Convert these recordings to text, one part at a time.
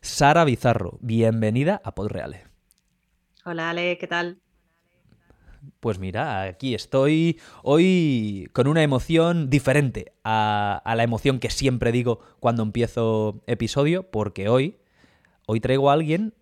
Sara Bizarro, bienvenida a Podreale. Hola Ale, ¿qué tal? Pues mira, aquí estoy hoy con una emoción diferente a, la emoción que siempre digo cuando empiezo episodio, porque hoy, hoy traigo a alguien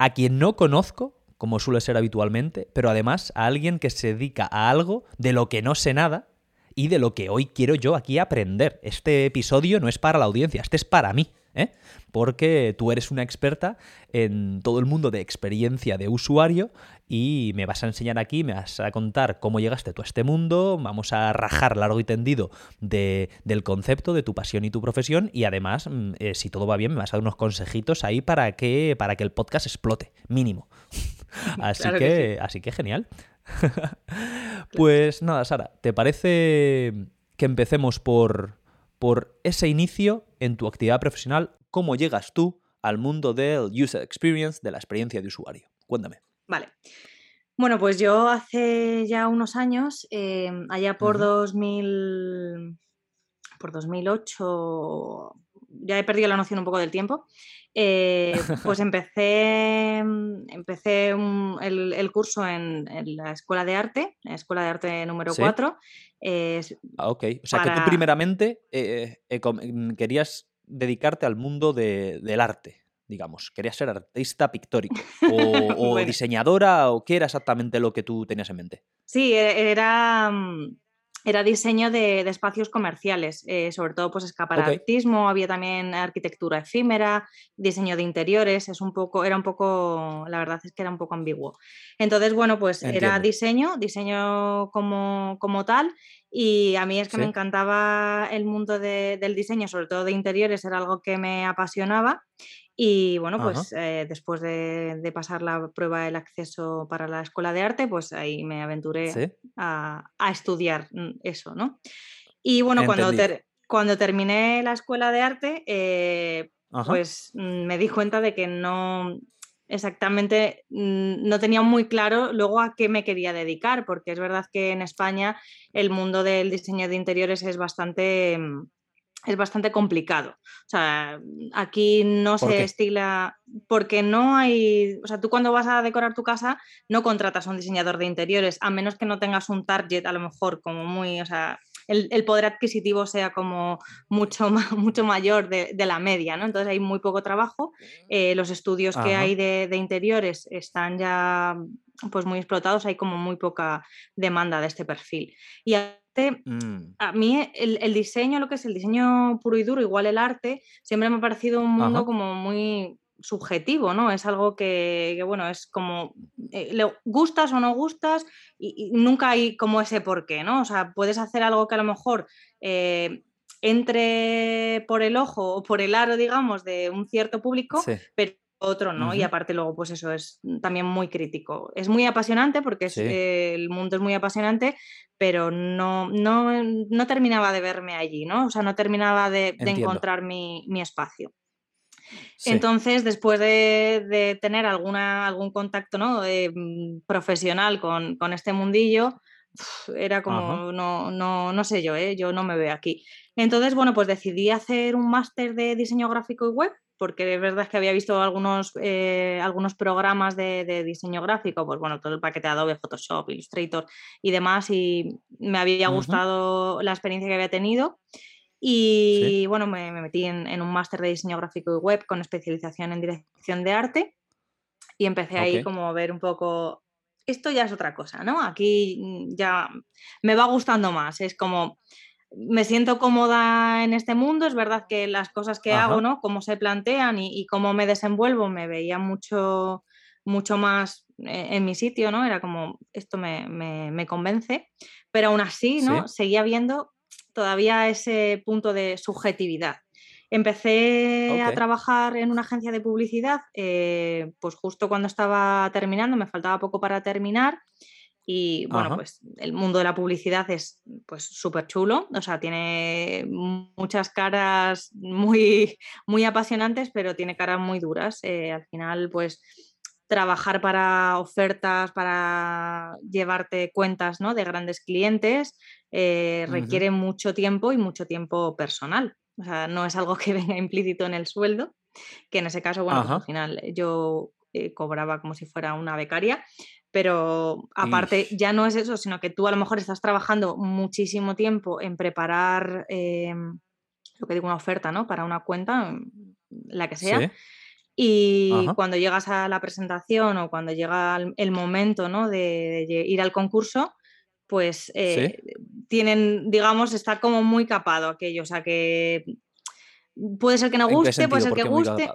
a quien no conozco, como suele ser habitualmente, pero además a alguien que se dedica a algo de lo que no sé nada y de lo que hoy quiero yo aquí aprender. Este episodio no es para la audiencia, este es para mí. ¿eh? porque tú eres una experta en todo el mundo de experiencia de usuario y me vas a enseñar aquí, me vas a contar cómo llegaste tú a este mundo, vamos a rajar largo y tendido del concepto, de tu pasión y tu profesión y además, mm, eh, si todo va bien, me vas a dar unos consejitos ahí para que, para que el podcast explote, mínimo. así, que, así que genial. pues nada, Sara, ¿te parece que empecemos por, por ese inicio en tu actividad profesional, cómo llegas tú al mundo del user experience, de la experiencia de usuario. Cuéntame. Vale. Bueno, pues yo hace ya unos años, em, allá por 2000, por 2008, ya he perdido la noción un poco del tiempo, eh, pues empecé, empecé el, curso en, la Escuela de Arte, la Escuela de Arte número 4. ah, ok. O sea que tú primeramente eh, eh, mm, querías dedicarte al mundo del arte, digamos. Querías ser artista pictórico o, diseñadora o qué era exactamente lo que tú tenías en mente. Sí, e, era mm, era diseño de, espacios comerciales, eh, sobre todo pues escaparatismo, había también arquitectura efímera, diseño de interiores, es un poco, era un poco, la verdad es que era un poco ambiguo. Entonces, bueno, pues era diseño, diseño como, como, tal, y a mí es que me encantaba el mundo del diseño, sobre todo de interiores, era algo que me apasionaba. Y bueno, pues eh, después de, pasar la prueba del acceso para la escuela de arte, pues ahí me aventuré a, estudiar mm, eso, ¿no? Y bueno, cuando, cuando terminé la escuela de arte, eh, pues mm, me di cuenta de que no exactamente, mm, no tenía muy claro luego a qué me quería dedicar, porque es verdad que en España el mundo del diseño de interiores es bastante es bastante complicado. O sea, aquí no se estila porque no hay, o sea, tú cuando vas a decorar tu casa no contratas a un diseñador de interiores, a menos que no tengas un target a lo mejor como muy, o sea, el, poder adquisitivo sea como mucho, mucho mayor de, la media, ¿no? Entonces hay muy poco trabajo, eh, los estudios que hay de, de, interiores están ya pues muy explotados, hay como muy poca demanda de este perfil. Y Mm. a mí el, diseño, lo que es el diseño puro y duro, igual el arte, siempre me ha parecido un mundo como muy subjetivo, ¿no? Es algo que, bueno, es como, eh, le gustas o no gustas y, nunca hay como ese porqué, ¿no? O sea, puedes hacer algo que a lo mejor eh, entre por el ojo o por el aro, digamos, de un cierto público, pero otro no, y aparte luego pues eso es también muy crítico. Es muy apasionante porque el mundo es muy apasionante, pero no, no, no, terminaba de verme allí, ¿no? O sea, no terminaba de, encontrar mi, espacio. Entonces, después de, tener alguna, algún contacto ¿no? Mm, profesional con, este mundillo, era como, no, no, no, sé yo, ¿eh? yo no me veo aquí. Entonces, bueno, pues decidí hacer un máster de diseño gráfico y web porque es verdad que había visto algunos, eh, algunos programas de, diseño gráfico, pues bueno, todo el paquete de Adobe, Photoshop, Illustrator y demás, y me había gustado la experiencia que había tenido. Y bueno, me, metí en, un máster de diseño gráfico y web con especialización en dirección de arte y empecé ahí como a ver un poco, esto ya es otra cosa, ¿no? Aquí ya me va gustando más, es como me siento cómoda en este mundo, es verdad que las cosas que hago, ¿no? Cómo se plantean y, cómo me desenvuelvo, me veía mucho, mucho más eh, en mi sitio, ¿no? Era como, esto me, convence, pero aún así, ¿no? Seguía viendo todavía ese punto de subjetividad. Empecé a trabajar en una agencia de publicidad, eh, pues justo cuando estaba terminando, me faltaba poco para terminar y bueno, pues el mundo de la publicidad es pues súper chulo, o sea, tiene muchas caras muy, muy apasionantes, pero tiene caras muy duras. Eh, al final, pues trabajar para ofertas, para llevarte cuentas ¿no? de grandes clientes, eh, requiere mucho tiempo y mucho tiempo personal. O sea, no es algo que venga implícito en el sueldo, que en ese caso, bueno, pues al final yo eh, cobraba como si fuera una becaria, pero aparte ya no es eso, sino que tú a lo mejor estás trabajando muchísimo tiempo en preparar em, lo que digo, una oferta, ¿no? Para una cuenta, mm, la que sea. Y cuando llegas a la presentación o cuando llega el momento ¿no? de, ir al concurso, pues eh, tienen, digamos, está como muy capado aquello. O sea que puede ser que no guste, puede ser que guste.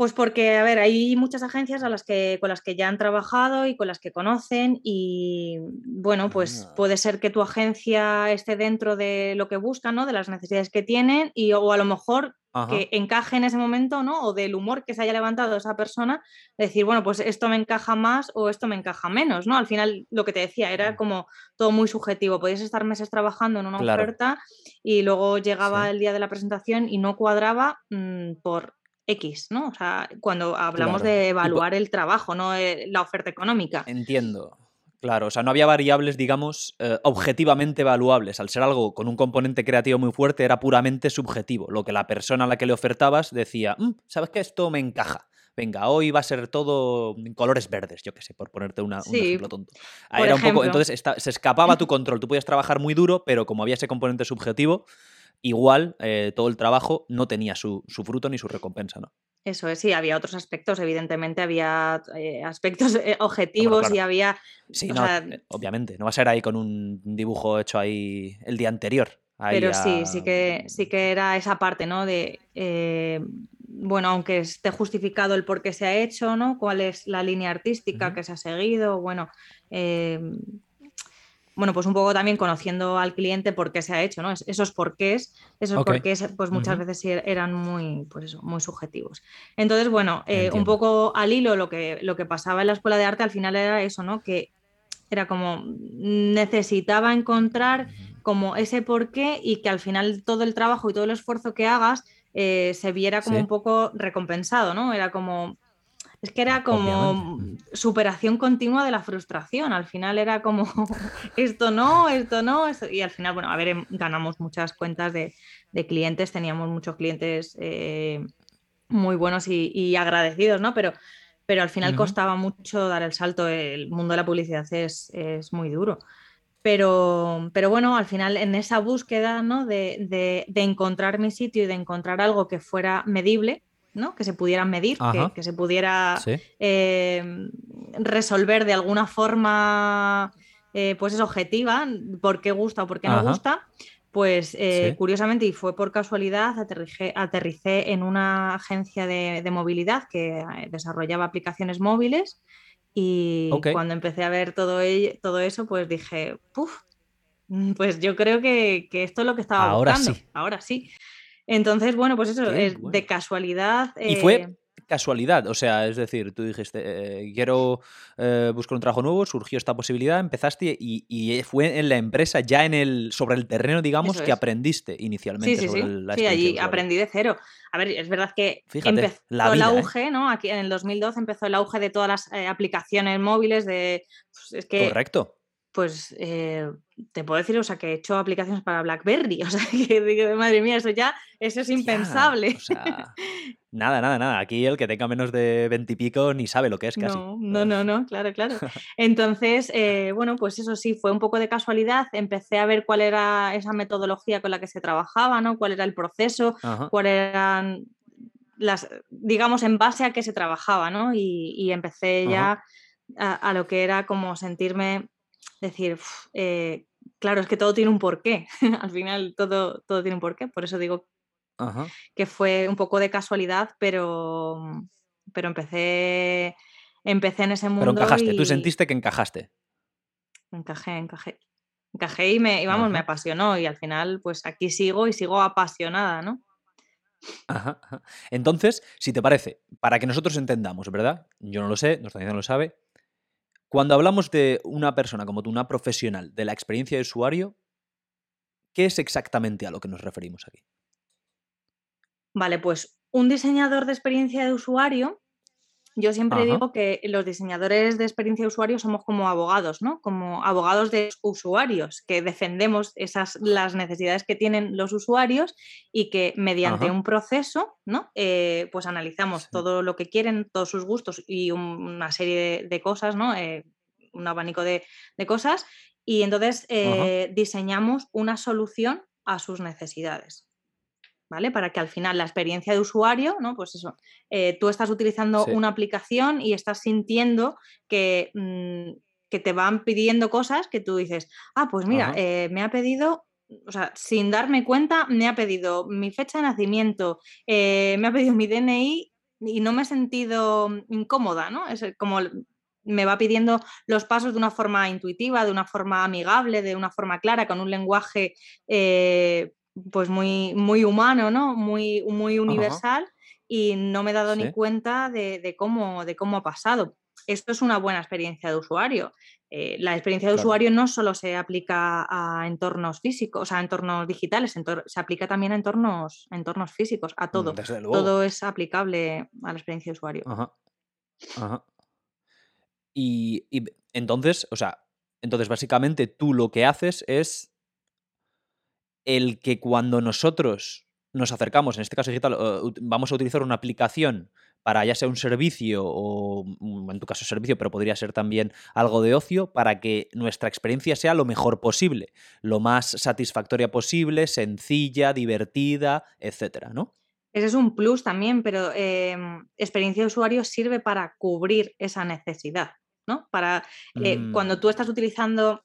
Pues porque, a ver, hay muchas agencias a las que, con las que ya han trabajado y con las que conocen y, bueno, pues ah. puede ser que tu agencia esté dentro de lo que buscan, ¿no? De las necesidades que tienen y o a lo mejor que encaje en ese momento, ¿no? O del humor que se haya levantado esa persona, decir, bueno, pues esto me encaja más o esto me encaja menos, ¿no? Al final, lo que te decía, era como todo muy subjetivo. Podías estar meses trabajando en una oferta y luego llegaba el día de la presentación y no cuadraba mm, por X, ¿no? O sea, cuando hablamos de evaluar el trabajo, no eh, la oferta económica. Entiendo. Claro, o sea, no había variables, digamos, eh, objetivamente evaluables. Al ser algo con un componente creativo muy fuerte, era puramente subjetivo. Lo que la persona a la que le ofertabas decía, mm, ¿sabes qué? Esto me encaja. Venga, hoy va a ser todo en colores verdes, yo qué sé, por ponerte un ejemplo tonto. era un poco, entonces se escapaba tu control. Tú podías trabajar muy duro, pero como había ese componente subjetivo, igual eh, todo el trabajo no tenía su, fruto ni su recompensa, ¿no? Eso es, sí, había otros aspectos, evidentemente había eh, aspectos eh, objetivos y había... Sí, obviamente, no va a ser ahí con un dibujo hecho ahí el día anterior. pero sí, sí que, sí que era esa parte, ¿no? De, bueno, aunque esté justificado el por qué se ha hecho, ¿no? ¿Cuál es la línea artística que se ha seguido? Bueno, bueno, pues un poco también conociendo al cliente por qué se ha hecho, ¿no? Esos porqués, esos porqués, pues muchas veces eran muy, pues eso, muy subjetivos. Entonces, bueno, eh, un poco al hilo lo que, lo que pasaba en la escuela de arte al final era eso, ¿no? Que era como necesitaba encontrar como ese porqué y que al final todo el trabajo y todo el esfuerzo que hagas eh, se viera como un poco recompensado, ¿no? Era como, es que era como superación continua de la frustración. Al final era como esto no, esto no. Y al final, bueno, a ver, em, ganamos muchas cuentas de, clientes, teníamos muchos clientes eh, muy buenos y, agradecidos, ¿no? Pero, pero al final costaba mucho dar el salto. El mundo de la publicidad es, muy duro. Pero, pero, bueno, al final en esa búsqueda ¿no? de, de, encontrar mi sitio y de encontrar algo que fuera medible, ¿no? que se pudiera medir, que, se pudiera eh, resolver de alguna forma, eh, pues es objetiva, por qué gusta o por qué no gusta. Pues eh, curiosamente, y fue por casualidad, aterricé, en una agencia de, movilidad que desarrollaba aplicaciones móviles y cuando empecé a ver todo, todo eso, pues dije, Puf, pues yo creo que, esto es lo que estaba Ahora buscando. Sí. Ahora sí. Entonces, bueno, pues eso, es de casualidad. Y fue eh, casualidad, o sea, es decir, tú dijiste, eh, quiero eh, buscar un trabajo nuevo, surgió esta posibilidad, empezaste y, fue en la empresa, ya en el, sobre el terreno, digamos, que aprendiste inicialmente. Sí, sí, sí. sí allí aprendí de cero. A ver, es verdad que empezó el auge, ¿no? Aquí en el 2012 empezó el auge de todas las aplicaciones móviles, de... Pues, es que, Correcto pues eh, te puedo decir, o sea, que he hecho aplicaciones para BlackBerry, o sea, que digo, madre mía, eso ya, eso es impensable. nada, nada, nada. Aquí el que tenga menos de veintipico ni sabe lo que es casi. No, no, no, no claro, claro. Entonces, eh, bueno, pues eso sí, fue un poco de casualidad. Empecé a ver cuál era esa metodología con la que se trabajaba, ¿no? Cuál era el proceso, cuáles eran las, digamos, en base a qué se trabajaba, ¿no? Y, empecé ya a lo que era como sentirme decir, eh, claro, es que todo tiene un porqué. Al final todo, todo tiene un porqué. Por eso digo que fue un poco de casualidad, pero, pero empecé, empecé en ese mundo. Pero encajaste, tú sentiste que encajaste. Encajé, encajé. Encajé y, me, vamos, me apasionó y al final pues aquí sigo y sigo apasionada, ¿no? Entonces, si te parece, para que nosotros entendamos, ¿verdad? Yo no lo sé, nuestra no lo sabe, cuando hablamos de una persona como tú, una profesional de la experiencia de usuario, ¿qué es exactamente a lo que nos referimos aquí? Vale, pues un diseñador de experiencia de usuario yo siempre digo que los diseñadores de experiencia de usuario somos como abogados, ¿no? Como abogados de usuarios, que defendemos esas, las necesidades que tienen los usuarios y que mediante un proceso, ¿no? Eh, pues analizamos todo lo que quieren, todos sus gustos y una serie de, cosas, ¿no? Eh, un abanico de, cosas y entonces eh, diseñamos una solución a sus necesidades. ¿Vale? Para que al final la experiencia de usuario, ¿no? Pues eso, eh, tú estás utilizando una aplicación y estás sintiendo que, mm, que, te van pidiendo cosas que tú dices, ah, pues mira, eh, me ha pedido o sea, sin darme cuenta, me ha pedido mi fecha de nacimiento, eh, me ha pedido mi DNI y no me he sentido incómoda, ¿no? Es como me va pidiendo los pasos de una forma intuitiva, de una forma amigable, de una forma clara, con un lenguaje pues muy, muy humano, ¿no? Muy, muy universal y no me he dado ni cuenta de, cómo, de cómo ha pasado. Esto es una buena experiencia de usuario. Eh, la experiencia de usuario no solo se aplica a entornos físicos, o sea, a entornos digitales, se aplica también a entornos, entornos físicos, a todo. Todo es aplicable a la experiencia de usuario. Ajá. Y, y entonces, o sea, entonces básicamente tú lo que haces es el que cuando nosotros nos acercamos, en este caso digital, vamos a utilizar una aplicación para ya sea un servicio o mm, en tu caso servicio, pero podría ser también algo de ocio, para que nuestra experiencia sea lo mejor posible, lo más satisfactoria posible, sencilla, divertida, etcétera, ¿no? Ese es un plus también, pero em, experiencia de usuario sirve para cubrir esa necesidad, ¿no? Para eh, cuando mm. tú estás utilizando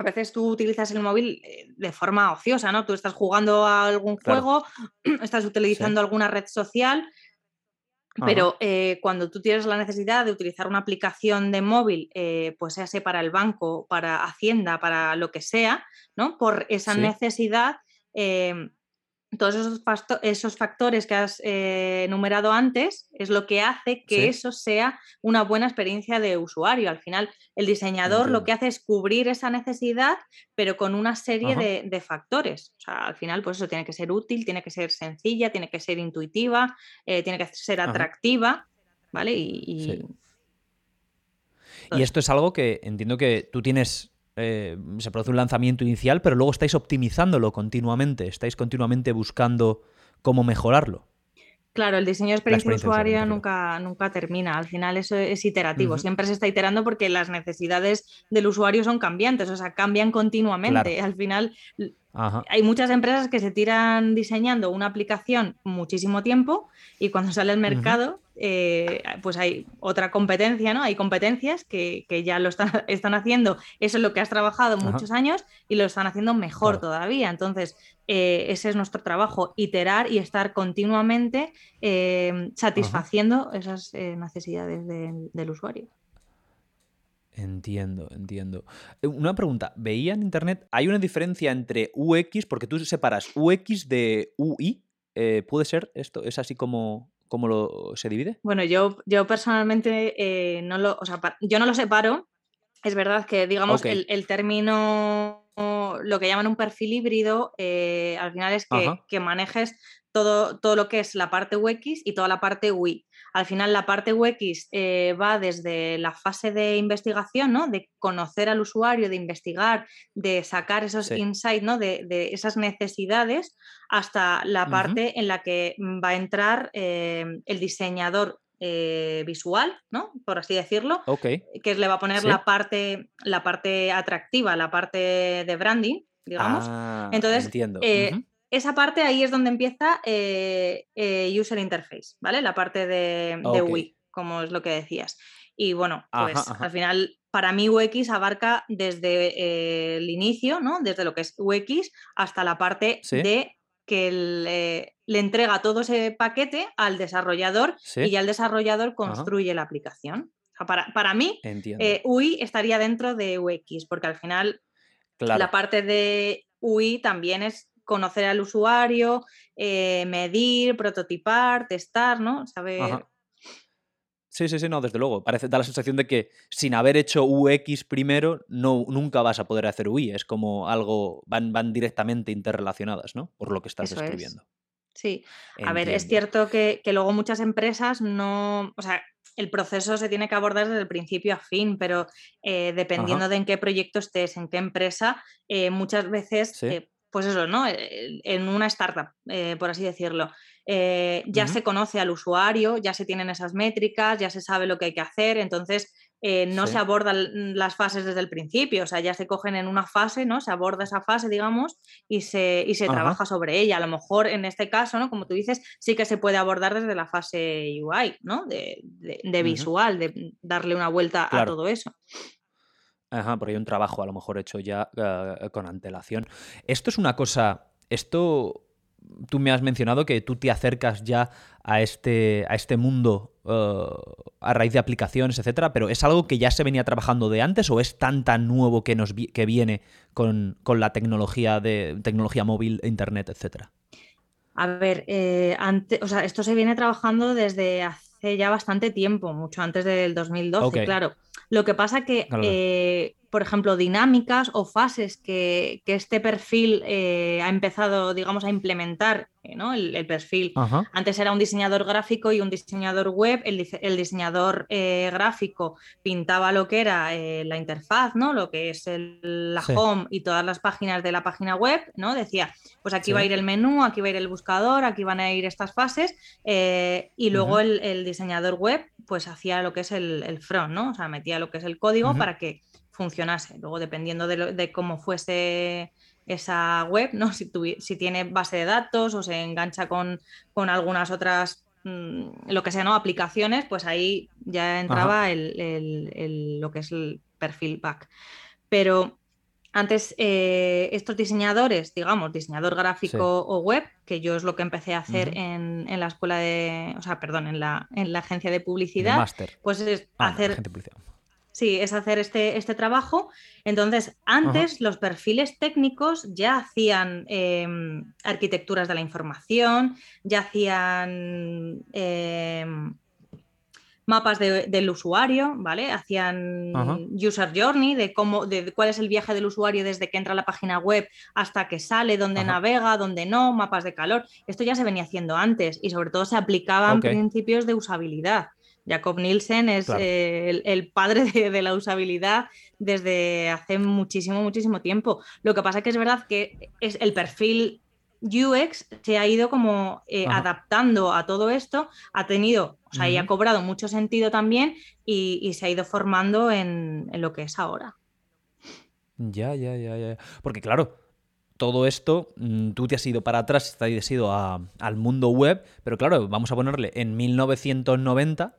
a veces tú utilizas el móvil eh, de forma ociosa, ¿no? Tú estás jugando a algún juego, estás utilizando alguna red social, pero eh, cuando tú tienes la necesidad de utilizar una aplicación de móvil, eh, pues sea para el banco, para Hacienda, para lo que sea, ¿no? Por esa necesidad, todos esos, esos factores que has eh, enumerado antes es lo que hace que eso sea una buena experiencia de usuario. Al final, el diseñador lo que hace es cubrir esa necesidad, pero con una serie de, factores. O sea, al final, pues eso tiene que ser útil, tiene que ser sencilla, tiene que ser intuitiva, eh, tiene que ser atractiva, ¿vale? y, y esto es algo que entiendo que tú tienes eh, se produce un lanzamiento inicial, pero luego estáis optimizándolo continuamente, estáis continuamente buscando cómo mejorarlo. Claro, el diseño de experiencia, usuaria nunca, nunca termina. Al final eso es iterativo. Siempre se está iterando porque las necesidades del usuario son cambiantes, o sea, cambian continuamente. Al final hay muchas empresas que se tiran diseñando una aplicación muchísimo tiempo y cuando sale al mercado, eh, pues hay otra competencia, ¿no? Hay competencias que, ya lo están, están, haciendo, eso es lo que has trabajado muchos años y lo están haciendo mejor todavía. Entonces, eh, ese es nuestro trabajo, iterar y estar continuamente eh, satisfaciendo esas necesidades del usuario. Entiendo, entiendo. Una pregunta, veía en internet, ¿hay una diferencia entre UX? Porque tú separas UX de UI. ¿Puede ser esto? ¿Es así como, como lo, se divide? Bueno, yo, yo personalmente eh, no lo, o sea, yo no lo separo. Es verdad que, digamos, el, el, término, lo que llaman un perfil híbrido, al final es que, que manejes todo, todo, lo que es la parte UX y toda la parte UI. Al final la parte UX eh, va desde la fase de investigación, ¿no? de conocer al usuario, de investigar, de sacar esos insights, ¿no? de, esas necesidades, hasta la parte en la que va a entrar eh, el diseñador eh, visual, ¿no? Por así decirlo. Que le va a poner la, parte, la parte atractiva, la parte de branding, digamos. Ah, Entonces, entiendo esa parte ahí es donde empieza eh, eh, User Interface, ¿vale? La parte de, UI, como es lo que decías. Y bueno, pues al final, para mí UX abarca desde eh, el inicio, ¿no? Desde lo que es UX hasta la parte de que le, entrega todo ese paquete al desarrollador y ya el desarrollador construye la aplicación. para, mí, UI estaría dentro de UX, porque al final la parte de UI también es conocer al usuario, eh, medir, prototipar, testar, ¿no? Saber. Sí, sí, sí, no, desde luego. Parece, da la sensación de que sin haber hecho UX primero, no, nunca vas a poder hacer UI. Es como algo, van, van directamente interrelacionadas, ¿no? Por lo que estás describiendo. Sí, a ver, es cierto que, que, luego muchas empresas no, o sea, el proceso se tiene que abordar desde el principio a fin, pero eh, dependiendo de en qué proyecto estés, en qué empresa, eh, muchas veces, pues eso, ¿no? En una startup, por así decirlo, ya se conoce al usuario, ya se tienen esas métricas, ya se sabe lo que hay que hacer, entonces eh, no se abordan las fases desde el principio, o sea, ya se cogen en una fase, ¿no? Se aborda esa fase, digamos, y se, y se trabaja sobre ella. A lo mejor en este caso, ¿no? Como tú dices, sí que se puede abordar desde la fase UI, ¿no? De, visual, de darle una vuelta a todo eso. Ajá, porque hay un trabajo a lo mejor hecho ya eh, con antelación. Esto es una cosa, esto tú me has mencionado que tú te acercas ya a este, a este mundo uh, a raíz de aplicaciones, etcétera, pero ¿es algo que ya se venía trabajando de antes o es tan tan nuevo que, nos que viene con, la tecnología de tecnología móvil, internet, etcétera? A ver, eh, o sea, esto se viene trabajando desde hace ya bastante tiempo, mucho antes del 2012, claro. Lo que pasa que eh, por ejemplo, dinámicas o fases que, este perfil eh, ha empezado, digamos, a implementar, eh, ¿no? el, perfil. Antes era un diseñador gráfico y un diseñador web. El, diseñador eh, gráfico pintaba lo que era la interfaz, ¿no? lo que es la home y todas las páginas de la página web. ¿no? Decía, pues aquí va a ir el menú, aquí va a ir el buscador, aquí van a ir estas fases. y luego el, diseñador web pues hacía lo que es el, front, ¿no? o sea, metía lo que es el código para que funcionase. Luego, dependiendo de, cómo fuese esa web, ¿no? Si, si, tiene base de datos o se engancha con, algunas otras, mm, lo que sea, ¿no? Aplicaciones, pues ahí ya entraba el, lo que es el perfil back. Pero antes, eh, estos diseñadores, digamos, diseñador gráfico o web, que yo es lo que empecé a hacer en, la escuela de, o sea, perdón, en la, en la agencia de publicidad, pues es ah, hacer Sí, es hacer este, este trabajo. Entonces, antes los perfiles técnicos ya hacían em, arquitecturas de la información, ya hacían em, mapas del usuario, ¿vale? Hacían user journey de cómo, de cuál es el viaje del usuario desde que entra a la página web hasta que sale, dónde navega, dónde no, mapas de calor. Esto ya se venía haciendo antes y sobre todo se aplicaban principios de usabilidad. Jacob Nielsen es eh, el, padre de, la usabilidad desde hace muchísimo, muchísimo tiempo. Lo que pasa que es verdad que es el perfil UX se ha ido como eh, adaptando a todo esto, ha tenido, o sea, y ha cobrado mucho sentido también y, se ha ido formando en, lo que es ahora. Ya, ya, ya, ya. Porque claro, todo esto, mm, tú te has ido para atrás, te has ido al mundo web, pero claro, vamos a ponerle en 1990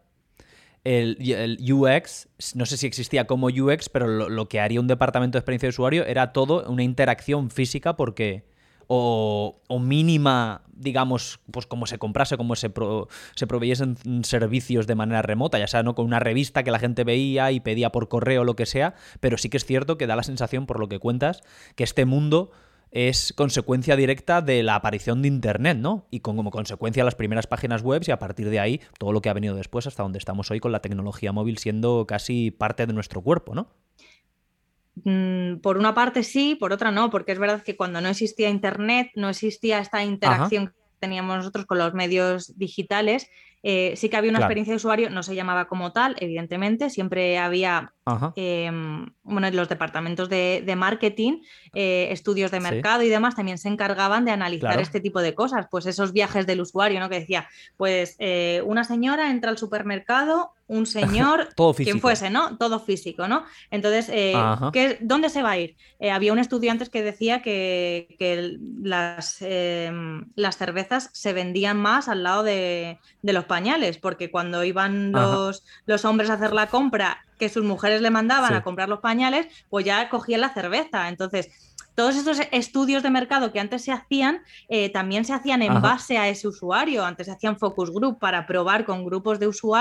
el, UX, no sé si existía como UX, pero lo, que haría un departamento de experiencia de usuario era todo una interacción física porque... O, mínima, digamos, pues como se comprase, como se, se proveyesen servicios de manera remota, ya sea ¿no? con una revista que la gente veía y pedía por correo o lo que sea, pero sí que es cierto que da la sensación, por lo que cuentas, que este mundo es consecuencia directa de la aparición de Internet, ¿no? Y como consecuencia las primeras páginas web y a partir de ahí todo lo que ha venido después hasta donde estamos hoy con la tecnología móvil siendo casi parte de nuestro cuerpo, ¿no? Mm, por una parte sí, por otra no, porque es verdad que cuando no existía Internet, no existía esta interacción que teníamos nosotros con los medios digitales, eh, sí que había una experiencia de usuario, no se llamaba como tal, evidentemente, siempre había em, bueno, los departamentos de, marketing, eh, estudios de mercado y demás también se encargaban de analizar este tipo de cosas, pues esos viajes del usuario, ¿no? Que decía, pues eh, una señora entra al supermercado, un señor, Todo quien fuese, ¿no? Todo físico, ¿no? Entonces, ¿qué, ¿dónde se va a ir? había un estudio antes que decía que, que las, em, las cervezas se vendían más al lado de, de los pañales, porque cuando iban los, los, hombres a hacer la compra, que sus mujeres le mandaban a comprar los pañales, pues ya cogían la cerveza. Entonces, todos estos estudios de mercado que antes se hacían, eh, también se hacían en base a ese usuario. Antes se hacían focus group para probar con grupos de usuarios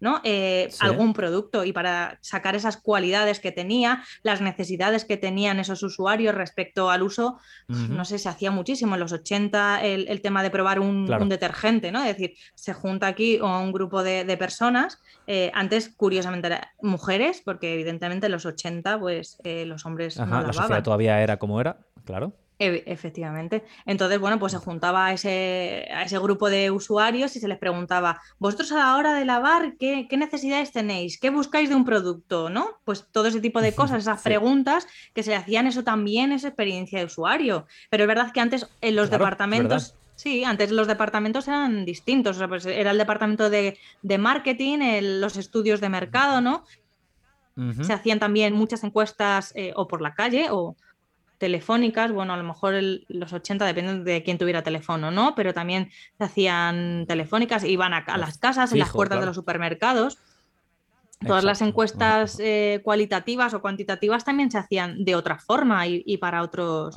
¿no? Eh, algún producto y para sacar esas cualidades que tenía, las necesidades que tenían esos usuarios respecto al uso. No sé, se hacía muchísimo en los 80 el, tema de probar un, detergente, ¿no? Es decir, se junta aquí un grupo de, personas. Eh, antes, curiosamente, mujeres, porque evidentemente en los 80, pues los hombres no La sociedad todavía era como era, claro. Efectivamente. Entonces, bueno, pues se juntaba a ese, a ese grupo de usuarios y se les preguntaba, vosotros a la hora de lavar, ¿qué, necesidades tenéis? ¿Qué buscáis de un producto? ¿No? Pues todo ese tipo de cosas, esas preguntas que se le hacían, eso también es experiencia de usuario. Pero es verdad que antes en los departamentos... Sí, antes los departamentos eran distintos. Pues era el departamento de, marketing, los estudios de mercado, ¿no? Se hacían también muchas encuestas eh, o por la calle o, telefónicas, bueno, a lo mejor los 80 depende de quién tuviera teléfono, ¿no? Pero también se hacían telefónicas, iban a, las casas, en las puertas de los supermercados. Todas las encuestas eh, cualitativas o cuantitativas también se hacían de otra forma y, para otros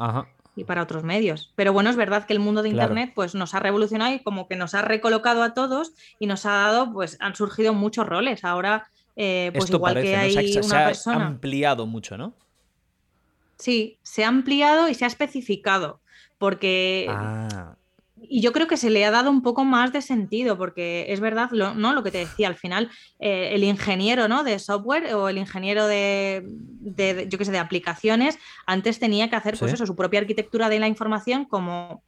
y para otros medios. Pero bueno, es verdad que el mundo de internet pues nos ha revolucionado y como que nos ha recolocado a todos y nos ha dado, pues han surgido muchos roles. Ahora, eh, pues igual que hay una persona. Ha ampliado mucho, ¿no? Sí, se ha ampliado y se ha especificado, porque... Ah. Y yo creo que se le ha dado un poco más de sentido, porque es verdad, lo, ¿no? Lo que te decía, al final, eh, el ingeniero ¿no? de software o el ingeniero de, yo qué sé, de aplicaciones, antes tenía que hacer pues eso, su propia arquitectura de la información como,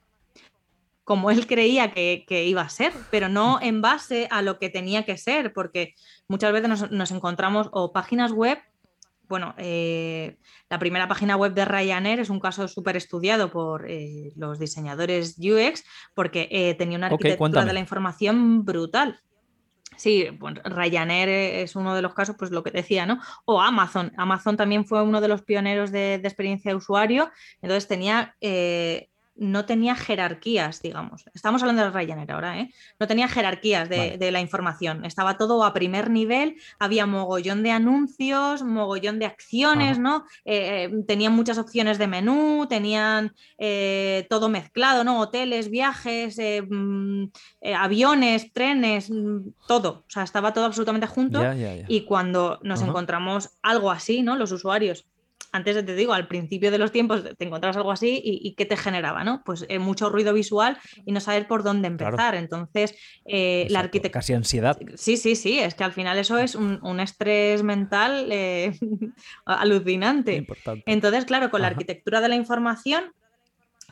como él creía que, iba a ser, pero no en base a lo que tenía que ser, porque muchas veces nos, nos encontramos o páginas web bueno, eh, la primera página web de Ryanair es un caso súper estudiado por eh, los diseñadores UX porque eh, tenía una arquitectura de la información brutal. Sí, Ryanair es uno de los casos, pues lo que decía, ¿no? O Amazon. Amazon también fue uno de los pioneros de, experiencia de usuario. Entonces tenía no tenía jerarquías, digamos. Estamos hablando de Ryanair ahora, ¿eh? No tenía jerarquías de, la información. Estaba todo a primer nivel, había mogollón de anuncios, mogollón de acciones, ¿no? Eh, eh, tenían muchas opciones de menú, tenían eh, todo mezclado, ¿no? Hoteles, viajes, mm, aviones, trenes, mm, todo. O sea, estaba todo absolutamente junto. Y cuando nos encontramos algo así, ¿no? Los usuarios antes te digo, al principio de los tiempos te encontrabas algo así y, ¿qué te generaba? ¿no? Pues eh, mucho ruido visual y no saber por dónde empezar. Entonces, eh, la arquitectura... Casi ansiedad. Sí, sí, sí, es que al final eso es un, estrés mental eh, alucinante. Entonces, claro, con la arquitectura de la información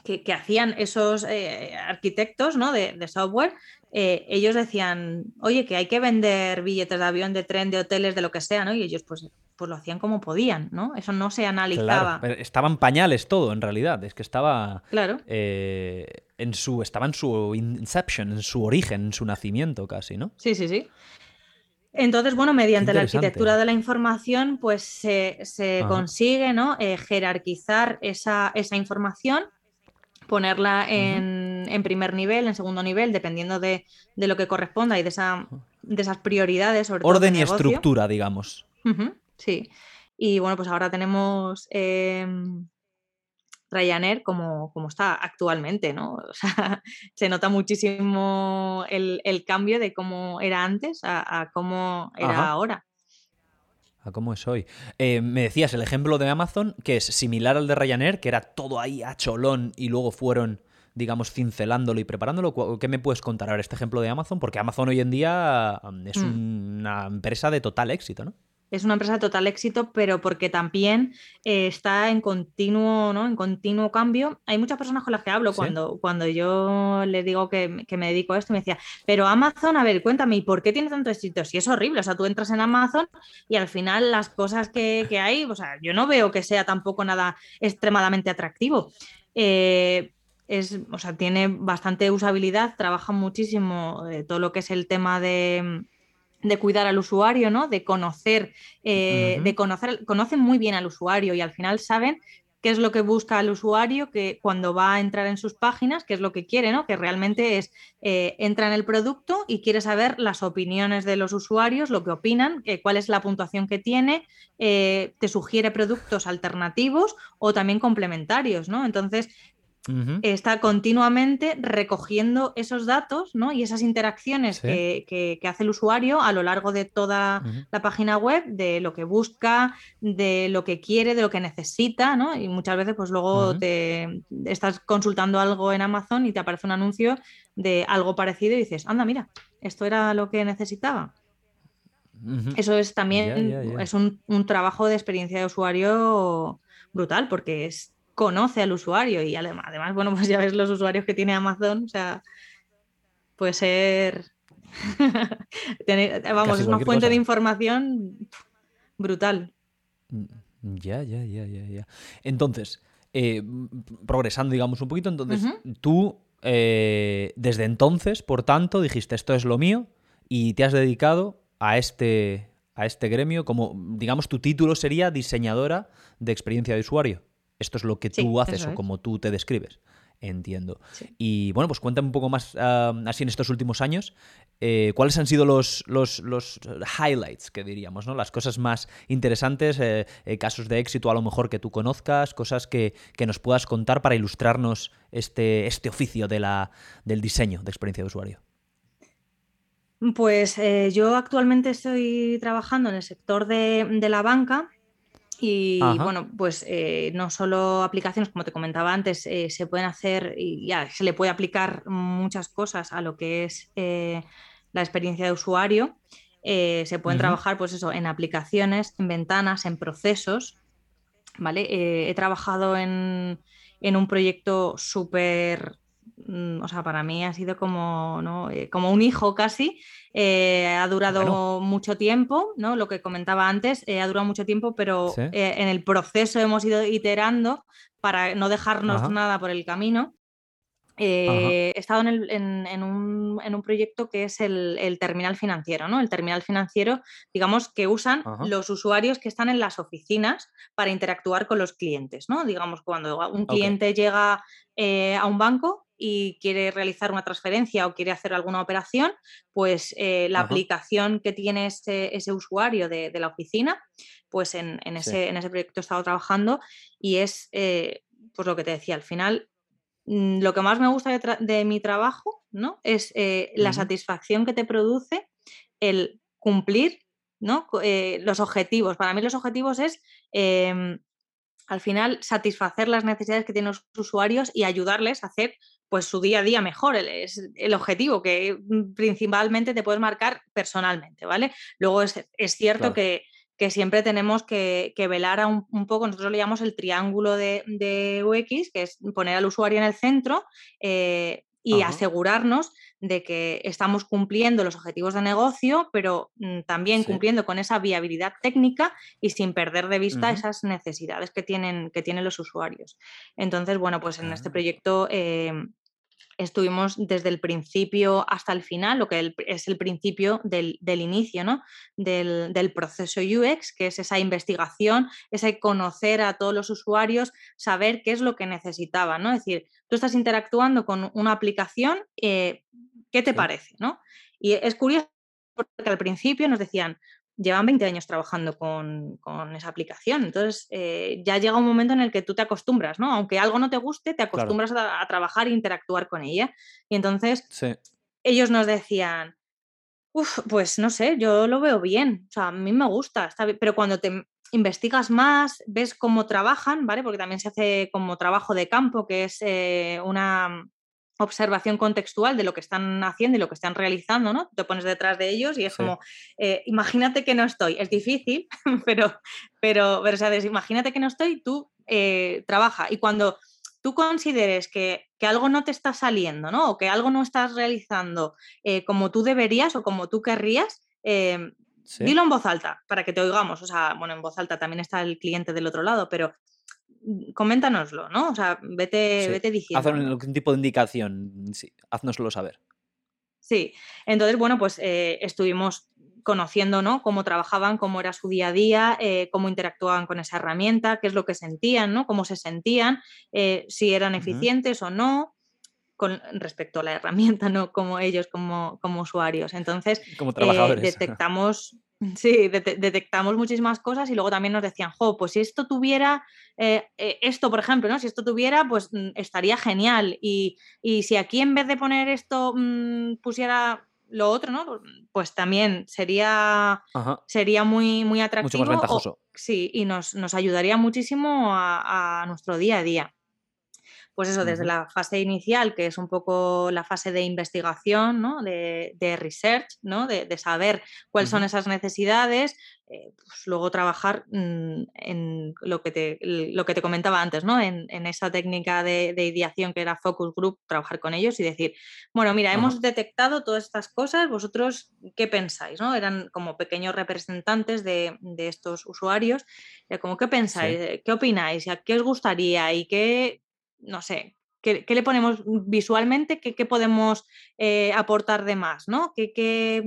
que, hacían esos arquitectos ¿no? de, software, ellos decían, oye, que hay que vender billetes de avión, de tren, de hoteles, de lo que sea, ¿no? Y ellos, pues, pues lo hacían como podían, ¿no? Eso no se analizaba. estaban pañales todo, en realidad. Es que estaba. Claro. Eh, en su, estaba en su inception, en su origen, en su nacimiento casi, ¿no? Sí, sí, sí. Entonces, bueno, mediante la arquitectura de la información, pues se, consigue ¿no? Eh, jerarquizar esa, información, ponerla en, primer nivel, en segundo nivel, dependiendo de, lo que corresponda y de, esa, de esas prioridades. Orden y estructura, digamos. Sí. Y bueno, pues ahora tenemos eh, Ryanair como, como, está actualmente, ¿no? O sea, se nota muchísimo el, cambio de cómo era antes a, cómo era ahora. A cómo es hoy. Eh, me decías el ejemplo de Amazon, que es similar al de Ryanair, que era todo ahí a cholón y luego fueron digamos, cincelándolo y preparándolo. ¿Qué me puedes contar ahora este ejemplo de Amazon? Porque Amazon hoy en día mm, es mm. una empresa de total éxito, ¿no? Es una empresa de total éxito, pero porque también eh, está en continuo, ¿no? En continuo cambio. Hay muchas personas con las que hablo cuando, cuando yo les digo que, me dedico a esto, me decía, pero Amazon, a ver, cuéntame, ¿y por qué tiene tanto éxito? Si es horrible, o sea, tú entras en Amazon y al final las cosas que, hay, o sea, yo no veo que sea tampoco nada extremadamente atractivo. Eh, es, o sea, tiene bastante usabilidad, trabaja muchísimo eh, todo lo que es el tema de de cuidar al usuario, ¿no? De conocer, eh, de conocer, conocen muy bien al usuario y al final saben qué es lo que busca el usuario que cuando va a entrar en sus páginas, qué es lo que quiere, ¿no? Que realmente es eh, entra en el producto y quiere saber las opiniones de los usuarios, lo que opinan, cuál es la puntuación que tiene, eh, te sugiere productos alternativos o también complementarios, ¿no? Entonces, está continuamente recogiendo esos datos ¿no? y esas interacciones que, hace el usuario a lo largo de toda la página web, de lo que busca, de lo que quiere, de lo que necesita, ¿no? Y muchas veces, pues luego te estás consultando algo en Amazon y te aparece un anuncio de algo parecido y dices, anda, mira, esto era lo que necesitaba. Eso es también es un, un trabajo de experiencia de usuario brutal, porque es conoce al usuario y además, bueno, pues ya ves los usuarios que tiene Amazon, o sea, puede ser, vamos, es una fuente de información brutal. Mm, ya, ya, ya, ya, ya. Entonces, eh, progresando, digamos, un poquito, entonces, tú, eh, desde entonces, por tanto, dijiste, esto es lo mío, y te has dedicado a este, a este gremio, como, digamos, tu título sería diseñadora de experiencia de usuario. Esto es lo que tú haces o como tú te describes. Entiendo. Y bueno, pues cuéntame un poco más, así en estos últimos años, eh, cuáles han sido los, los, highlights, que diríamos, ¿no? Las cosas más interesantes, eh, eh, casos de éxito a lo mejor que tú conozcas, cosas que, nos puedas contar para ilustrarnos este, este oficio de la, del diseño de experiencia de usuario. Pues yo actualmente estoy trabajando en el sector de, de la banca y bueno, pues eh, no solo aplicaciones, como te comentaba antes, eh, se pueden hacer y ya se le puede aplicar muchas cosas a lo que es eh, la experiencia de usuario. se pueden trabajar, pues eso, en aplicaciones, en ventanas, en procesos. ¿Vale? he trabajado en, en un proyecto súper o sea, para mí ha sido como, eh, como un hijo casi. Eh, ha durado mucho tiempo, ¿no? Lo que comentaba antes, eh, ha durado mucho tiempo, pero en el proceso hemos ido iterando para no dejarnos nada por el camino. he estado en, un, proyecto que es el, terminal financiero, ¿no? El terminal financiero, digamos, que usan los usuarios que están en las oficinas para interactuar con los clientes, ¿no? Digamos, cuando un cliente llega a un banco, y quiere realizar una transferencia o quiere hacer alguna operación, pues eh, la aplicación que tiene ese, usuario de, la oficina, pues en, ese, en, ese, proyecto he estado trabajando y es, eh, pues lo que te decía, al final, mm, lo que más me gusta de, mi trabajo, ¿no? Es eh, la satisfacción que te produce el cumplir, ¿no? los objetivos. Para mí los objetivos es em, al final satisfacer las necesidades que tienen los usuarios y ayudarles a hacer pues su día a día mejor. Es el objetivo que mm, principalmente te puedes marcar personalmente, ¿vale? Luego es, cierto que, siempre tenemos que, velar a un, poco, nosotros le llamamos el triángulo de, UX, que es poner al usuario en el centro eh, y asegurarnos de que estamos cumpliendo los objetivos de negocio, pero mm, también cumpliendo con esa viabilidad técnica y sin perder de vista esas necesidades que tienen, que tienen los usuarios. Entonces, bueno, pues en este ah. proyecto em, estuvimos desde el principio hasta el final, lo que es el principio del, inicio ¿no? del, proceso UX, que es esa investigación, ese conocer a todos los usuarios, saber qué es lo que necesitaban. ¿no? Es decir, tú estás interactuando con una aplicación, eh, ¿qué te parece? ¿no? Y es curioso porque al principio nos decían, llevan 20 años trabajando con, esa aplicación. Entonces, eh, ya llega un momento en el que tú te acostumbras, ¿no? Aunque algo no te guste, te acostumbras a, trabajar e interactuar con ella. Y entonces, ellos nos decían, Uf, pues no sé, yo lo veo bien, o sea, a mí me gusta, está pero cuando te investigas más, ves cómo trabajan, ¿vale? Porque también se hace como trabajo de campo, que es eh, una, observación contextual de lo que están haciendo y lo que están realizando, ¿no? Te pones detrás de ellos y es como, eh, imagínate que no estoy, es difícil, pero, pero, pero sabes, imagínate que no estoy, tú eh, trabaja y cuando tú consideres que, algo no te está saliendo, ¿no? O que algo no estás realizando eh, como tú deberías o como tú querrías, em, dilo en voz alta para que te oigamos. O sea, bueno, en voz alta también está el cliente del otro lado, pero coméntanoslo, ¿no? O sea, vete, vete diciendo. Haz algún tipo de indicación, sí, haznoslo saber. Sí, entonces, bueno, pues eh, estuvimos conociendo ¿no? cómo trabajaban, cómo era su día a día, eh, cómo interactuaban con esa herramienta, qué es lo que sentían, ¿no? cómo se sentían, eh, si eran eficientes o no, con respecto a la herramienta, no como ellos como, como usuarios. Entonces, como detectamos Sí, detectamos muchísimas cosas y luego también nos decían, jo, pues si esto tuviera, eh, eh, esto por ejemplo, ¿no? Si esto tuviera, pues mm, estaría genial. Y, si aquí en vez de poner esto mm, pusiera lo otro, ¿no? Pues también sería, sería muy, muy atractivo. Mucho más ventajoso. sí, y nos, ayudaría muchísimo a, nuestro día a día. Pues eso, desde la fase inicial, que es un poco la fase de investigación, ¿no? de, research, ¿no? de, saber cuáles son esas necesidades, eh, pues luego trabajar mm, en lo que, te, lo que te comentaba antes, ¿no? en, esa técnica de, ideación que era focus group, trabajar con ellos y decir, bueno, mira, hemos detectado todas estas cosas, vosotros, ¿qué pensáis? ¿no? Eran como pequeños representantes de, estos usuarios, como, ¿qué pensáis? ¿Qué opináis? ¿Qué os gustaría? ¿Y qué, no sé, ¿Qué, le ponemos visualmente? ¿Qué, podemos eh, aportar de más? ¿no? ¿Qué,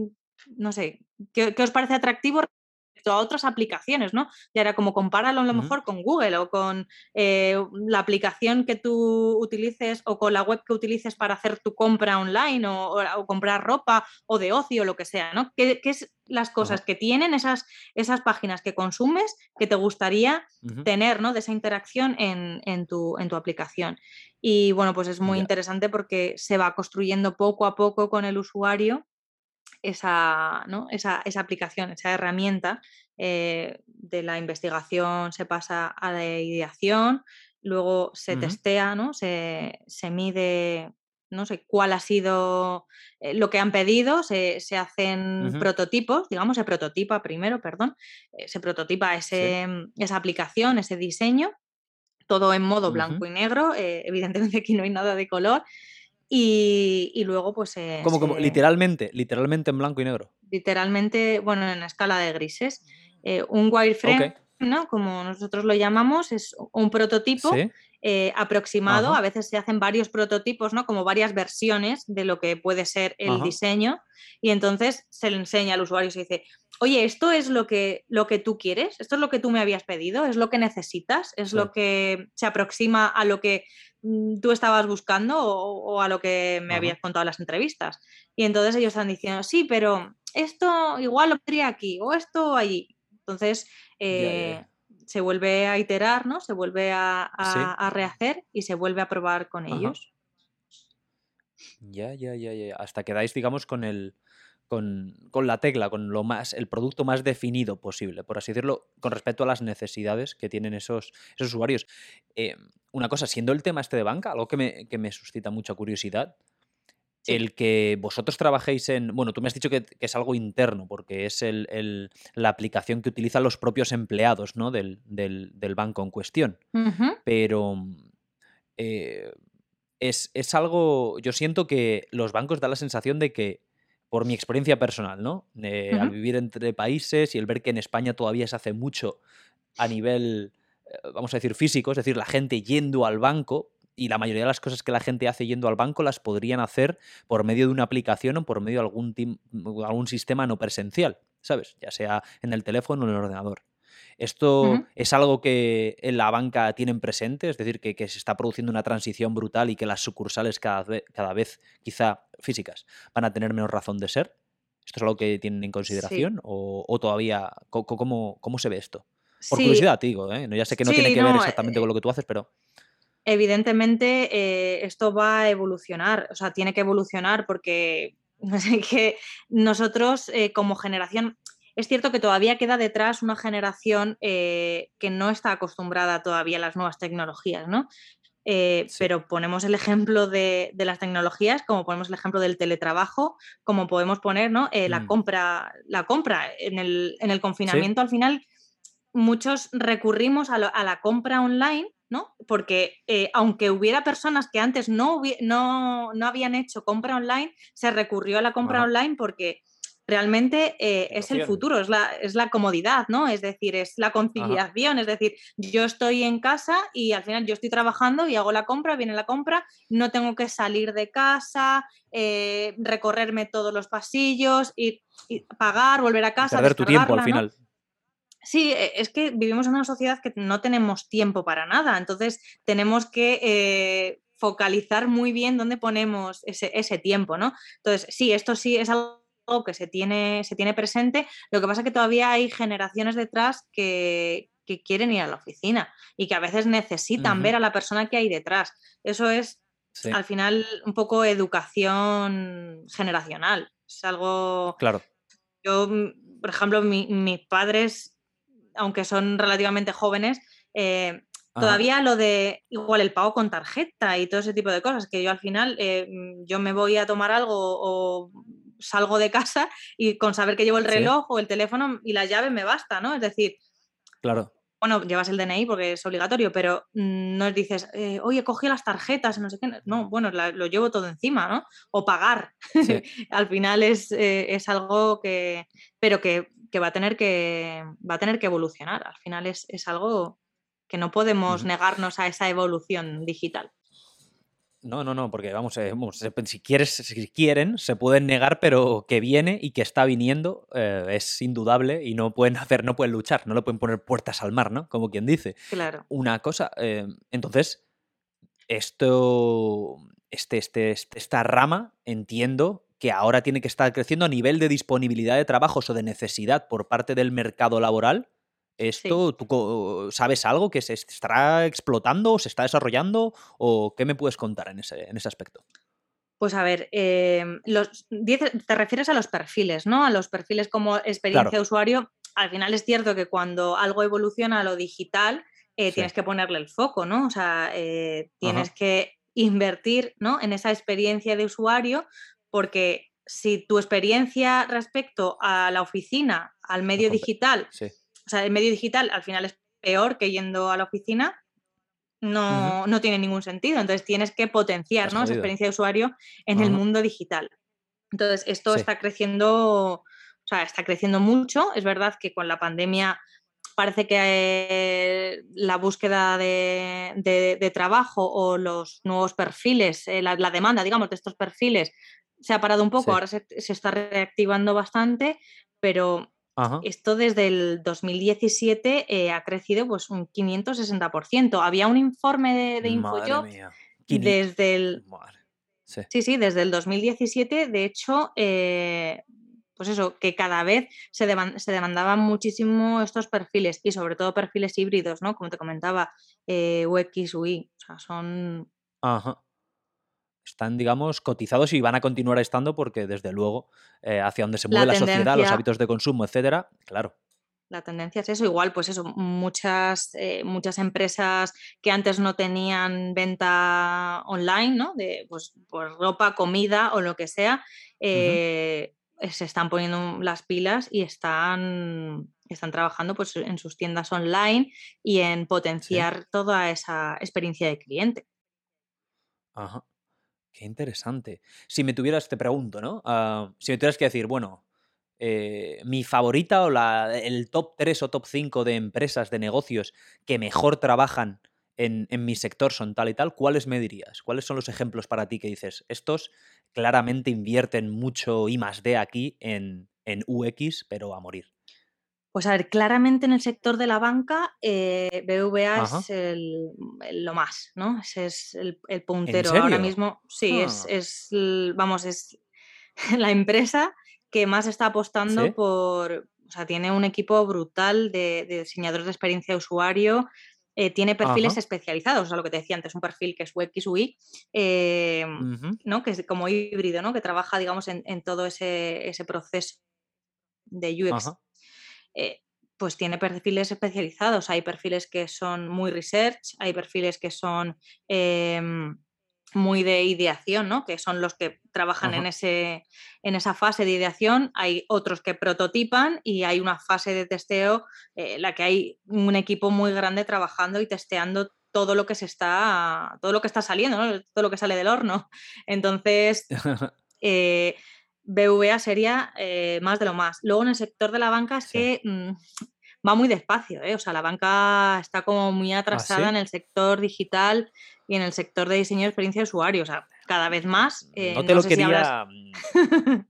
no sé, ¿qué, os parece atractivo a otras aplicaciones, ¿no? Y ahora como compáralo a lo mejor con Google o con eh, la aplicación que tú utilices o con la web que utilices para hacer tu compra online o, comprar ropa o de ocio o lo que sea, ¿no? ¿Qué, es las cosas que tienen esas, esas páginas que consumes que te gustaría tener, ¿no? De esa interacción en, tu, en tu aplicación. Y bueno, pues es muy interesante porque se va construyendo poco a poco con el usuario esa, esa, aplicación, esa herramienta eh, de la investigación se pasa a la ideación, luego se testea, ¿no? Se, mide, no sé cuál ha sido eh, lo que han pedido, se, hacen prototipos, digamos, se prototipa primero, perdón, eh, se prototipa ese, esa aplicación, ese diseño, todo en modo blanco y negro, evidentemente aquí no hay nada de color. Y, luego, pues. como, como, literalmente, literalmente en blanco y negro. Literalmente, bueno, en escala de grises. Eh, un wireframe, ¿no? Como nosotros lo llamamos, es un prototipo eh, aproximado. A veces se hacen varios prototipos, ¿no? Como varias versiones de lo que puede ser el diseño. Y entonces se le enseña al usuario y se dice, oye, esto es lo que, lo que tú quieres, esto es lo que tú me habías pedido, es lo que necesitas, es lo que se aproxima a lo que Mm, tú estabas buscando o, a lo que me habías contado en las entrevistas. Y entonces ellos están diciendo, sí, pero esto igual lo pondría aquí o esto allí. Entonces eh, se vuelve a iterar, ¿no? Se vuelve a, rehacer y se vuelve a probar con ellos. Ya, ya, ya, ya. Hasta quedáis, digamos, con el, con, la tecla, con lo más, el producto más definido posible, por así decirlo, con respecto a las necesidades que tienen esos, esos usuarios. Eh, una cosa, siendo el tema este de banca, algo que me, suscita mucha curiosidad, el que vosotros trabajéis en. Bueno, tú me has dicho que, es algo interno, porque es el, la aplicación que utilizan los propios empleados ¿no? del, banco en cuestión. Pero. Eh, es, es, algo. Yo siento que los bancos dan la sensación de que por mi experiencia personal, ¿no? Eh, al vivir entre países y el ver que en España todavía se hace mucho a nivel, vamos a decir, físico, es decir, la gente yendo al banco y la mayoría de las cosas que la gente hace yendo al banco las podrían hacer por medio de una aplicación o por medio de algún, algún sistema no presencial, ¿sabes? Ya sea en el teléfono o en el ordenador. ¿Esto es algo que en la banca tienen presente? Es decir, que, se está produciendo una transición brutal y que las sucursales cada vez, cada vez quizá físicas van a tener menos razón de ser. ¿Esto es algo que tienen en consideración? O, todavía, ¿cómo, ¿cómo, se ve esto? Por curiosidad, te digo, ¿eh? ya sé que no tiene que ver exactamente eh, con lo que tú haces, pero... Evidentemente, eh, esto va a evolucionar, o sea, tiene que evolucionar porque que nosotros como generación, es cierto que todavía queda detrás una generación eh, que no está acostumbrada todavía a las nuevas tecnologías, ¿no? Eh, pero ponemos el ejemplo de, las tecnologías, como ponemos el ejemplo del teletrabajo, como podemos poner ¿no? Eh, la mm. compra, la compra en el, confinamiento al final muchos recurrimos a, la compra online, ¿no? Porque aunque hubiera personas que antes no, no, no, habían hecho compra online, se recurrió a la compra online porque realmente eh, es el futuro, es la, es la, comodidad, ¿no? Es decir, es la conciliación, es decir, yo estoy en casa y al final yo estoy trabajando y hago la compra, viene la compra, no tengo que salir de casa, eh, recorrerme todos los pasillos, y pagar, volver a casa. Perder tu tiempo al final. Sí, e, es que vivimos en una sociedad que no tenemos tiempo para nada, entonces tenemos que eh, focalizar muy bien dónde ponemos ese, ese tiempo, ¿no? Entonces, sí, esto sí es algo que se tiene, se tiene presente. Lo que pasa es que todavía hay generaciones detrás que, quieren ir a la oficina y que a veces necesitan ver a la persona que hay detrás. Eso es, al final, un poco educación generacional. Es algo... Claro. Yo, mm, por ejemplo, mis padres, aunque son relativamente jóvenes, eh, Todavía lo de igual el pago con tarjeta y todo ese tipo de cosas, que yo al final eh, mm, yo me voy a tomar algo o salgo de casa y con saber que llevo el reloj o el teléfono y la llave me basta, ¿no? Es decir, claro. Bueno, llevas el DNI porque es obligatorio, pero mm, no dices, eh, oye, cogí las tarjetas, no sé qué. No, bueno, lo llevo todo encima, ¿no? O pagar. al final es, eh, es algo que, pero que, que, va a tener que va a tener que evolucionar. Al final es, es algo que no podemos negarnos a esa evolución digital. No, no, no, porque vamos, eh, si, quieres, si quieren, se pueden negar, pero que viene y que está viniendo eh, es indudable y no pueden hacer, no pueden luchar, no le pueden poner puertas al mar, ¿no? Como quien dice. Claro. Una cosa, eh, entonces, esto, este, este, este, esta rama, entiendo que ahora tiene que estar creciendo a nivel de disponibilidad de trabajos o de necesidad por parte del mercado laboral ¿Esto tú sabes algo que se estará explotando o se está desarrollando? ¿O qué me puedes contar en ese, en ese aspecto? Pues a ver, los, te refieres a los perfiles, ¿no? A los perfiles como experiencia de usuario. Al final es cierto que cuando algo evoluciona a lo digital, eh, tienes que ponerle el foco, ¿no? O sea, eh, tienes que invertir ¿no? en esa experiencia de usuario porque si tu experiencia respecto a la oficina, al medio digital, o sea, el medio digital al final es peor que yendo a la oficina, no, no tiene ningún sentido. Entonces tienes que potenciar esa experiencia de usuario en el mundo digital. Entonces, esto está creciendo, o sea, está creciendo mucho. Es verdad que con la pandemia parece que eh, la búsqueda de, trabajo o los nuevos perfiles, eh, la, demanda, digamos, de estos perfiles se ha parado un poco, ahora se, se, está reactivando bastante, pero esto desde el 2017 eh, ha crecido pues un 560%. Había un informe de, de InfoJob desde el... Sí. sí. desde el 2017, de hecho, eh, pues eso, que cada vez se, se, demandaban muchísimo estos perfiles y sobre todo perfiles híbridos, ¿no? Como te comentaba, eh, UX, UI, o sea, son... Ajá están, digamos, cotizados y van a continuar estando porque, desde luego, eh, hacia donde se mueve la, sociedad, los hábitos de consumo, etcétera, claro. La tendencia es eso, igual, pues eso, muchas, eh, muchas empresas que antes no tenían venta online, ¿no? De pues, pues ropa, comida o lo que sea, eh, se están poniendo las pilas y están, están trabajando pues, en sus tiendas online y en potenciar toda esa experiencia de cliente. Ajá. Qué interesante. Si me tuvieras, te pregunto, ¿no? Ah, si me tuvieras que decir, bueno, eh, mi favorita o la, el top 3 o top 5 de empresas, de negocios que mejor trabajan en, mi sector son tal y tal, ¿cuáles me dirías? ¿Cuáles son los ejemplos para ti que dices, estos claramente invierten mucho I más D aquí en, en UX, pero a morir? Pues a ver, claramente en el sector de la banca, eh, BVA es lo más, ¿no? Ese es el, puntero. Ahora mismo, sí, es, ah. vamos, es la empresa que más está apostando por, o sea, tiene un equipo brutal de, diseñadores de experiencia de usuario, eh, tiene perfiles especializados, o sea, lo que te decía antes, un perfil que es UX UI, eh, ¿no? Que es como híbrido, ¿no? Que trabaja, digamos, en, todo ese, proceso de UX. Eh, pues tiene perfiles especializados. Hay perfiles que son muy research, hay perfiles que son em, muy de ideación, ¿no? que son los que trabajan en, ese, en esa fase de ideación. Hay otros que prototipan y hay una fase de testeo en eh, la que hay un equipo muy grande trabajando y testeando todo lo que se está, todo lo que está saliendo, todo lo que sale del horno. Entonces, eh, BVA sería eh, más de lo más. Luego en el sector de la banca es que mm, va muy despacio, ¿eh? o sea, la banca está como muy ¿Ah, atrasada en el sector digital y en el sector de diseño de experiencia de usuario, o sea, cada vez más. Eh, no te lo quería...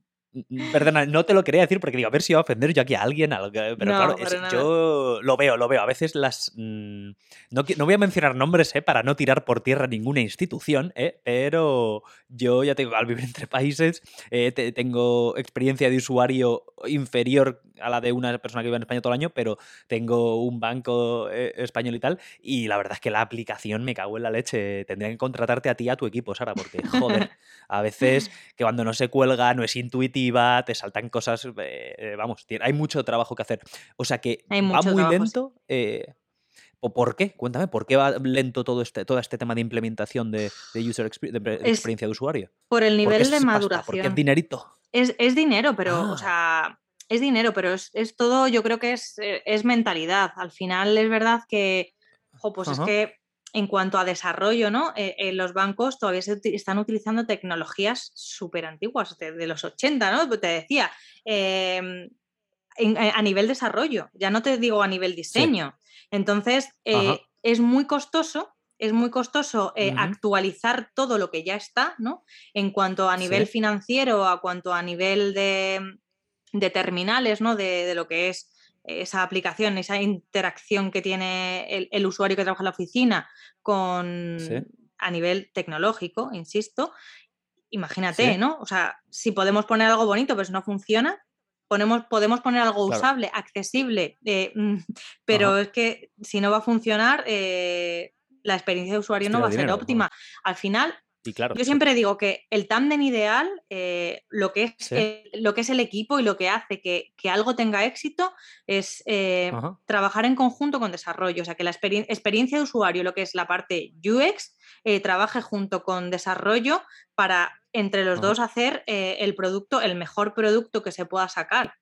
Perdona, no te lo quería decir porque digo, a ver si va a ofender yo aquí a alguien, pero claro, yo lo veo, lo veo. A veces las... Mm, no, no, voy a mencionar nombres ¿eh? para no tirar por tierra ninguna institución, ¿eh? pero yo ya tengo, al vivir entre países, eh, tengo experiencia de usuario inferior a la de una persona que vive en España todo el año, pero tengo un banco eh, español y tal, y la verdad es que la aplicación me cago en la leche. Tendría que contratarte a ti y a tu equipo, Sara, porque, joder, a veces que cuando no se cuelga, no es intuitivo te saltan cosas, eh, eh, vamos, hay mucho trabajo que hacer. O sea que va muy lento, eh, ¿Por qué? Cuéntame, ¿por qué va lento todo este, todo este tema de implementación de, user experiencia de usuario? Por el nivel de maduración. ¿Por qué es dinerito? Es, dinero, pero, o ah. sea, es dinero, pero es, todo, yo creo que es, eh, es, mentalidad. Al final es verdad que, pues es que en cuanto a desarrollo, ¿no? Eh, eh, los bancos todavía están utilizando tecnologías súper antiguas, de, los 80, ¿no? Te decía, em, a nivel desarrollo, ya no te digo a nivel diseño. Entonces, es muy costoso es muy costoso actualizar todo lo que ya está, ¿no? En cuanto a nivel financiero, a cuanto a nivel de, de terminales, ¿no? De, lo que es esa aplicación, esa interacción que tiene el, usuario que trabaja en la oficina con a nivel tecnológico, insisto. Imagínate, ¿no? O sea, si podemos poner algo bonito, pero si no funciona, ponemos, podemos poner algo usable, accesible, eh, pero es que si no va a funcionar, eh, la experiencia de usuario no va a ser óptima. Al final, yo siempre digo que el tándem ideal, eh, lo, que es, lo que es el equipo y lo que hace que, algo tenga éxito es eh, trabajar en conjunto con desarrollo. O sea, que la experiencia de usuario, lo que es la parte UX, eh, trabaje junto con desarrollo para entre los dos hacer el producto, el mejor producto que se pueda sacar.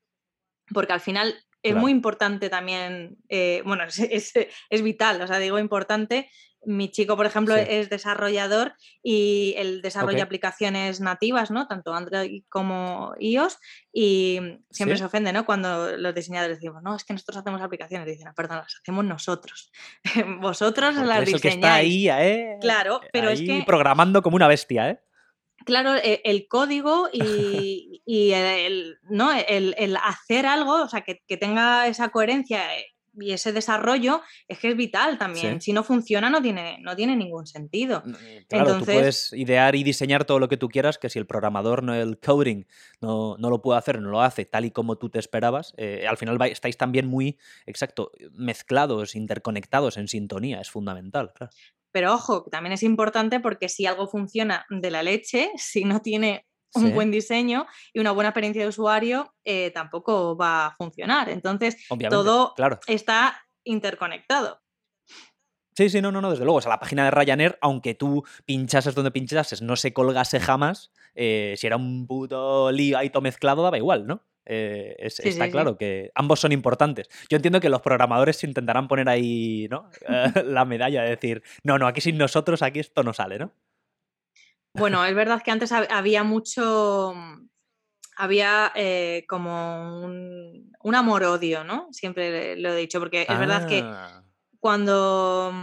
Porque al final es muy importante también, bueno, es, es, vital, o sea, digo importante mi chico, por ejemplo, es desarrollador y él desarrolla aplicaciones nativas, ¿no? Tanto Android como iOS. Y siempre se ofende, ¿no? Cuando los diseñadores decimos, no, es que nosotros hacemos aplicaciones. dicen, ah, perdón, las hacemos nosotros. Vosotros las diseñáis. Que está ahí, ¿eh? Claro, pero es que. Programando como una bestia, ¿eh? Claro, e, el, código y, el, ¿no? el, hacer algo, o sea, que, que tenga esa coherencia eh, y ese desarrollo es que es vital también. Si no funciona, no tiene, no tiene ningún sentido. Eh, claro, tú puedes idear y diseñar todo lo que tú quieras, que si el programador, no el coding, no, lo puede hacer, no lo hace tal y como tú te esperabas, eh, al final estáis también muy, exacto, mezclados, interconectados, en sintonía. Es fundamental, Pero ojo, también es importante porque si algo funciona de la leche, si no tiene un buen diseño y una buena experiencia de usuario, eh, tampoco va a funcionar. Entonces, todo está interconectado. Sí, sí, no, no, no, desde luego. O sea, la página de Ryanair, aunque tú pinchases donde pinchases, no se colgase jamás, eh, si era un puto todo mezclado, daba igual, ¿no? Eh, está claro que ambos son importantes. Yo entiendo que los programadores intentarán poner ahí ¿no? la medalla, de decir, no, no, aquí sin nosotros, aquí esto no sale, ¿no? Bueno, es verdad que antes había mucho, había eh, como un, amor-odio, ¿no? Siempre lo he dicho, porque es verdad que ah. cuando,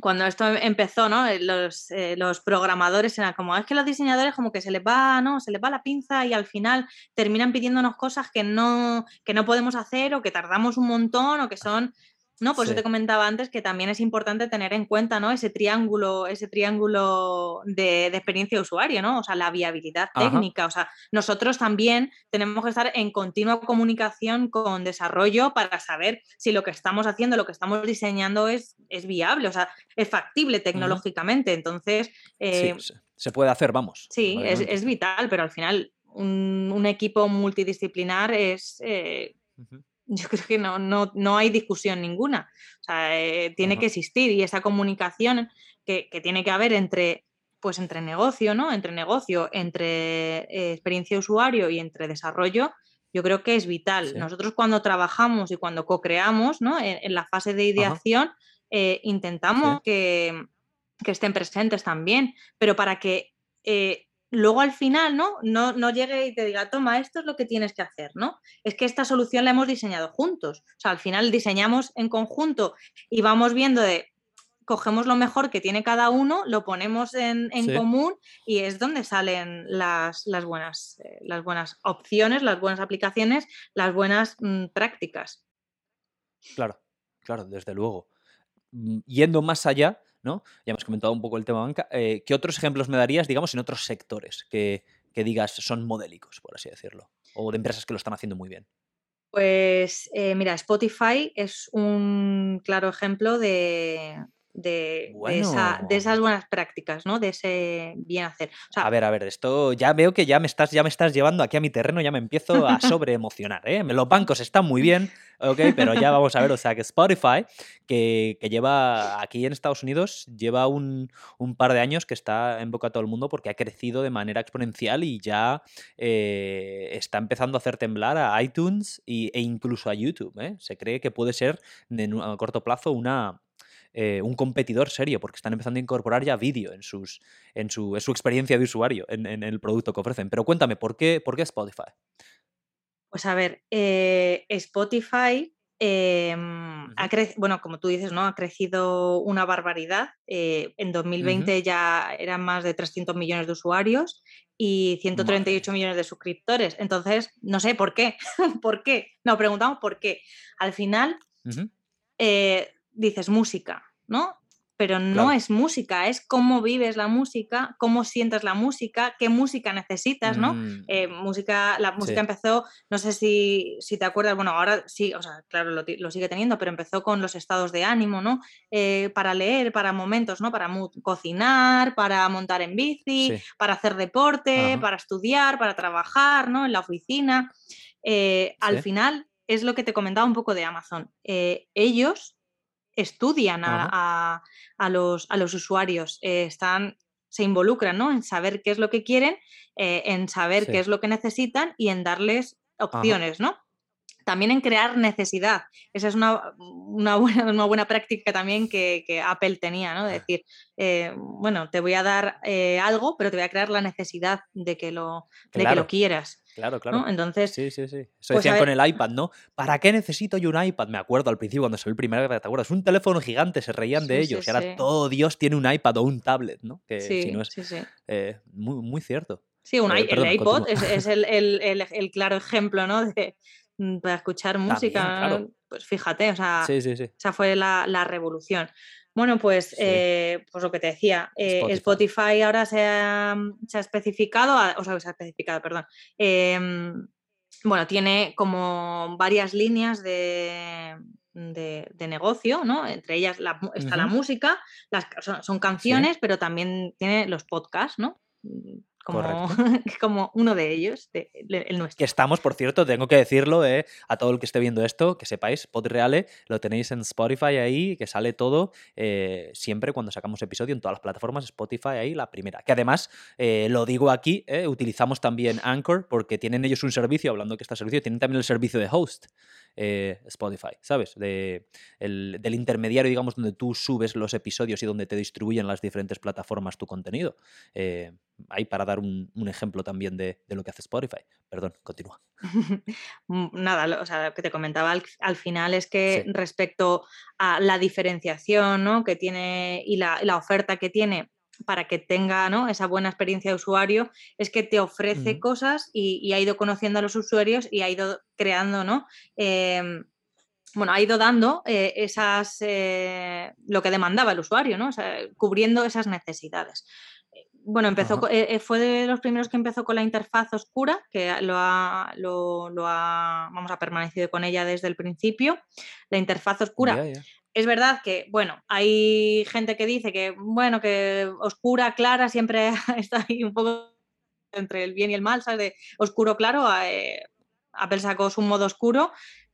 cuando esto empezó, ¿no? Eh, los, eh, los, programadores eran como, es que los diseñadores como que se les va, ¿no? Se les va la pinza y al final terminan pidiéndonos cosas que no, que no podemos hacer o que tardamos un montón o que son ¿no? Por eso te comentaba antes que también es importante tener en cuenta, ¿no? Ese triángulo, ese triángulo de, experiencia de usuario, ¿no? O sea, la viabilidad técnica. O sea, nosotros también tenemos que estar en continua comunicación con desarrollo para saber si lo que estamos haciendo, lo que estamos diseñando es, es viable, o sea, es factible tecnológicamente. Entonces. Eh, se puede hacer, vamos. Sí, es, vital, pero al final un, equipo multidisciplinar es. Eh, yo creo que no, no, no hay discusión ninguna. O sea, eh, tiene que existir y esa comunicación que, tiene que haber entre, pues entre negocio, ¿no? Entre negocio, entre eh, experiencia de usuario y entre desarrollo, yo creo que es vital. Nosotros cuando trabajamos y cuando co-creamos, ¿no? En, la fase de ideación, eh, intentamos que, que, estén presentes también, pero para que luego al final, ¿no? ¿no? No llegue y te diga, toma, esto es lo que tienes que hacer, ¿no? Es que esta solución la hemos diseñado juntos. O sea, al final diseñamos en conjunto y vamos viendo de, cogemos lo mejor que tiene cada uno, lo ponemos en, común y es donde salen las, las buenas, eh, las buenas opciones, las buenas aplicaciones, las buenas mm, prácticas. Claro, claro, desde luego. Mm, yendo más allá, ya hemos comentado un poco el tema banca. Eh, ¿Qué otros ejemplos me darías, digamos, en otros sectores que, digas son modélicos, por así decirlo? O de empresas que lo están haciendo muy bien. Pues eh, mira, Spotify es un claro ejemplo de, de, esas buenas prácticas, ¿no? De ese bien hacer. a ver, a ver, esto ya veo que ya me estás, ya me estás llevando aquí a mi terreno, ya me empiezo a sobreemocionar, ¿eh? Los bancos están muy bien, ok, pero ya vamos a ver, o sea, que Spotify, que, lleva aquí en Estados Unidos, lleva un, par de años que está en boca a todo el mundo porque ha crecido de manera exponencial y ya eh, está empezando a hacer temblar a iTunes e incluso a YouTube, ¿eh? Se cree que puede ser a corto plazo una eh, un competidor serio, porque están empezando a incorporar ya vídeo en, sus, en, su, su experiencia de usuario, en, el producto que ofrecen. Pero cuéntame, ¿por qué, por qué Spotify? Pues a ver, eh, Spotify em, ha bueno, como tú dices, ¿no? Ha crecido una barbaridad. Eh, en 2020 ya eran más de 300 millones de usuarios y 138 millones de suscriptores. Entonces, no sé por qué. ¿Por qué? No, preguntamos por qué. Al final, dices música, ¿no? Pero no es música, es cómo vives la música, cómo sientes la música, qué música necesitas, ¿no? Mm. Eh, música, la música empezó, no sé si, te acuerdas, bueno, ahora sí, o sea, claro, lo, sigue teniendo, pero empezó con los estados de ánimo, ¿no? Eh, para leer, para momentos, ¿no? Para cocinar, para montar en bici, para hacer deporte, para estudiar, para trabajar, ¿no? En la oficina. Eh, al final es lo que te comentaba un poco de Amazon. ellos estudian a, los, a los, usuarios, eh, están, se involucran ¿no? en saber qué es lo que quieren, eh, en saber qué es lo que necesitan y en darles opciones, ¿no? También en crear necesidad. Esa es una, una, buena, una buena, práctica también que, Apple tenía, ¿no? De decir, eh, bueno, te voy a dar algo, pero te voy a crear la necesidad de que lo, de que lo quieras. Claro, claro. Entonces. Sí, sí, sí. Eso pues decían con el iPad, ¿no? ¿Para qué necesito yo un iPad? Me acuerdo al principio cuando salió el primer ¿te acuerdas? Un teléfono gigante, se reían de ellos. y ahora todo Dios tiene un iPad o un tablet, ¿no? Que si no es eh, muy, muy cierto. Sí, un, eh, el iPod es, el, claro ejemplo, ¿no? De, para escuchar música. Pues fíjate, o sea, esa fue la, la revolución. Bueno, pues, eh, pues lo que te decía, eh, Spotify. ahora se ha, especificado, o sea, se ha especificado, perdón. Em, bueno, tiene como varias líneas de, negocio, ¿no? Entre ellas está la música, las, son, canciones, pero también tiene los podcasts, ¿no? Como, como uno de ellos, el nuestro. Que estamos, por cierto, tengo que decirlo eh, a todo el que esté viendo esto, que sepáis, Podreale lo tenéis en Spotify ahí, que sale todo eh, siempre cuando sacamos episodio en todas las plataformas, Spotify ahí la primera. Que además, eh, lo digo aquí, utilizamos también Anchor porque tienen ellos un servicio, hablando que este servicio, tienen también el servicio de host. Spotify, ¿sabes? De, del intermediario, digamos, donde tú subes los episodios y donde te distribuyen las diferentes plataformas tu contenido. ahí para dar un, ejemplo también de, lo que hace Spotify. Perdón, continúa. Mm, nada, o sea, lo que te comentaba al, final es que respecto a la diferenciación ¿no? que tiene y la, oferta que tiene para que tenga ¿no? esa buena experiencia de usuario, es que te ofrece cosas y, ha ido conociendo a los usuarios y ha ido creando, ¿no? Em, bueno, ha ido dando eh, esas, eh, lo que demandaba el usuario, ¿no? cubriendo esas necesidades bueno, empezó, eh, eh, fue de los primeros que empezó con la interfaz oscura, que lo ha, lo, ha, vamos, a permanecido con ella desde el principio. La interfaz oscura. Es verdad que, bueno, hay gente que dice que, bueno, que oscura, clara, siempre está ahí un poco entre el bien y el mal, ¿sabes? De oscuro, claro. Eh, Apple sacó su modo oscuro,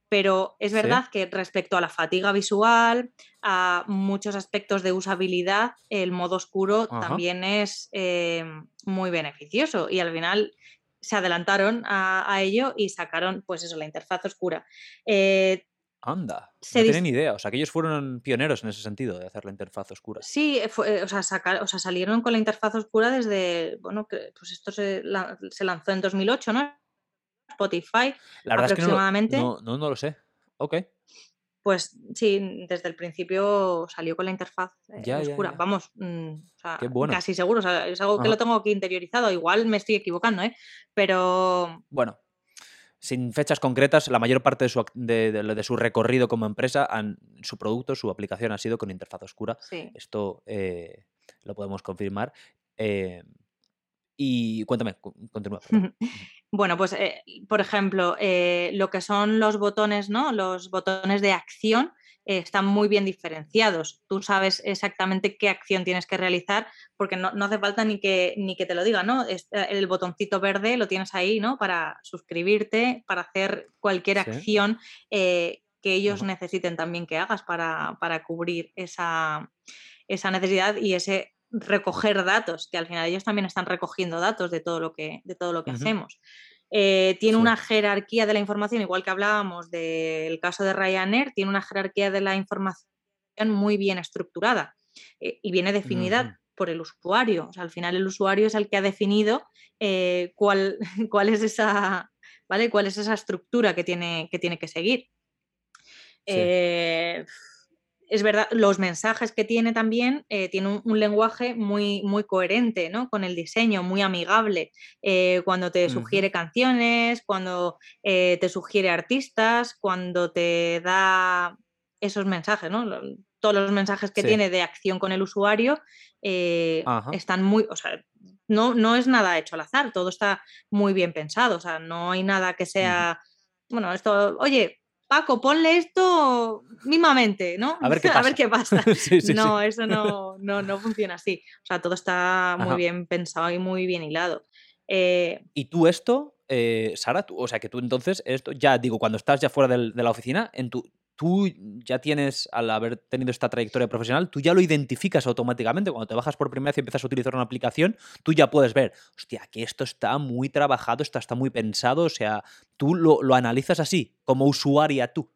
pero es verdad que respecto a la fatiga visual, a muchos aspectos de usabilidad, el modo oscuro también es eh, muy beneficioso y al final se adelantaron a, ello y sacaron, pues eso, la interfaz oscura. Eh, Anda, no tienen idea. O sea, que ellos fueron pioneros en ese sentido de hacer la interfaz oscura. Sí, o, sea, o, sea, salieron con la interfaz oscura desde, bueno, pues esto se, se lanzó en 2008, ¿no? Spotify La verdad aproximadamente. Es que no, no, lo sé. Ok. Pues sí, desde el principio salió con la interfaz eh, oscura. Vamos, mm, casi seguro. es algo que lo tengo aquí interiorizado. Igual me estoy equivocando, ¿eh? Pero. Bueno, sin fechas concretas, la mayor parte de su, de, su recorrido como empresa, su producto, su aplicación ha sido con interfaz oscura. Esto eh, lo podemos confirmar. Eh, y cuéntame, continúa. Bueno, pues eh, por ejemplo, eh, lo que son los botones, ¿no? Los botones de acción eh, están muy bien diferenciados. Tú sabes exactamente qué acción tienes que realizar porque no, hace falta ni que, ni que te lo diga, ¿no? El botoncito verde lo tienes ahí, ¿no? Para suscribirte, para hacer cualquier acción eh, que ellos necesiten también que hagas para, cubrir esa, esa necesidad y ese recoger datos, que al final ellos también están recogiendo datos de todo lo que, de todo lo que hacemos. Eh, tiene una jerarquía de la información, igual que hablábamos del caso de Ryanair, tiene una jerarquía de la información muy bien estructurada eh, y viene definida por el usuario. O sea, al final el usuario es el que ha definido eh, cuál, cuál, es esa, ¿vale? cuál es esa estructura que tiene que, tiene que seguir es verdad, los mensajes que tiene también, eh, tiene un, lenguaje muy, muy coherente ¿no? con el diseño, muy amigable. Eh, cuando te sugiere canciones, cuando eh, te sugiere artistas, cuando te da esos mensajes, ¿no? todos los mensajes que tiene de acción con el usuario están muy, o sea, no, no es nada hecho al azar, todo está muy bien pensado, o sea, no hay nada que sea, bueno, esto, oye, Paco, ponle esto mínimamente, ¿no? A ver qué pasa. A ver qué pasa. no, eso no, no, funciona así. O sea, todo está muy bien pensado y muy bien hilado. Eh, ¿Y tú esto, eh, Sara, o sea, que tú entonces, esto ya digo, cuando estás ya fuera de la oficina, en tu, tú ya tienes, al haber tenido esta trayectoria profesional, tú ya lo identificas automáticamente. Cuando te bajas por primera vez y empiezas a utilizar una aplicación, tú ya puedes ver, hostia, que esto está muy trabajado, esto está muy pensado, o sea, tú lo, analizas así, como usuaria tú.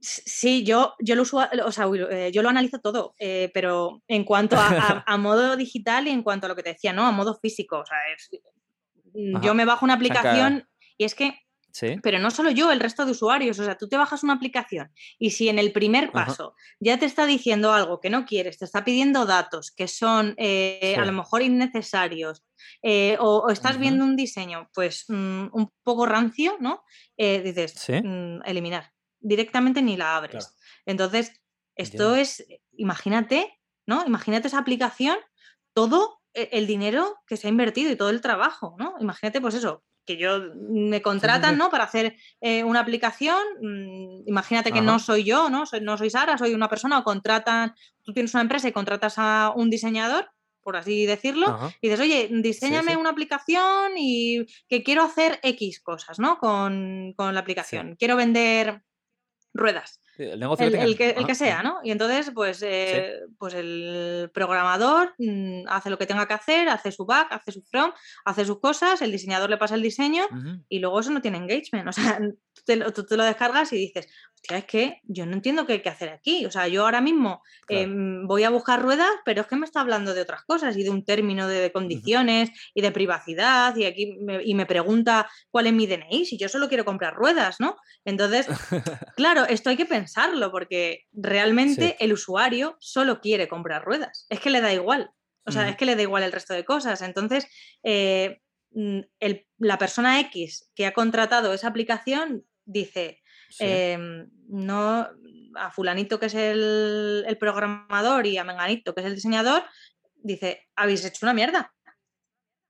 Sí, yo, yo, lo, o sea, eh, yo lo analizo todo, eh, pero en cuanto a, modo digital y en cuanto a lo que te decía, ¿no? A modo físico. O sea, yo me bajo una aplicación y es que pero no solo yo, el resto de usuarios. O sea, tú te bajas una aplicación y si en el primer paso ya te está diciendo algo que no quieres, te está pidiendo datos que son eh, a lo mejor innecesarios eh, o, estás viendo un diseño pues mm, un poco rancio, ¿no? Eh, dices, mm, eliminar. Directamente ni la abres. Entonces, esto es, imagínate, ¿no? Imagínate esa aplicación, todo el dinero que se ha invertido y todo el trabajo, ¿no? Imagínate, pues eso, que yo mm, me contratan, ¿no? Para hacer eh, una aplicación. Mm, imagínate que no soy yo, ¿no? Soy, no soy Sara, soy una persona o contratan, tú tienes una empresa y contratas a un diseñador, por así decirlo, y dices, oye, diseñame una aplicación y que quiero hacer X cosas, ¿no? Con, con la aplicación. Quiero vender ruedas. El, negocio el, que, el, que, sea, ¿no? Y entonces, pues, eh, pues el programador mm, hace lo que tenga que hacer, hace su back, hace su front, hace sus cosas, el diseñador le pasa el diseño y luego eso no tiene engagement. O sea, tú te, lo descargas y dices, hostia, es que yo no entiendo qué hay que hacer aquí. O sea, yo ahora mismo em, voy a buscar ruedas, pero es que me está hablando de otras cosas y de un término de, condiciones y de privacidad y aquí me, y me pregunta cuál es mi DNI si yo solo quiero comprar ruedas, ¿no? Entonces, claro, esto hay que pensar porque realmente el usuario solo quiere comprar ruedas. Es que le da igual. O sea, es que le da igual el resto de cosas. Entonces, eh, mm, la persona X que ha contratado esa aplicación dice, em, no, a fulanito que es el, programador y a menganito que es el diseñador, dice, habéis hecho una mierda.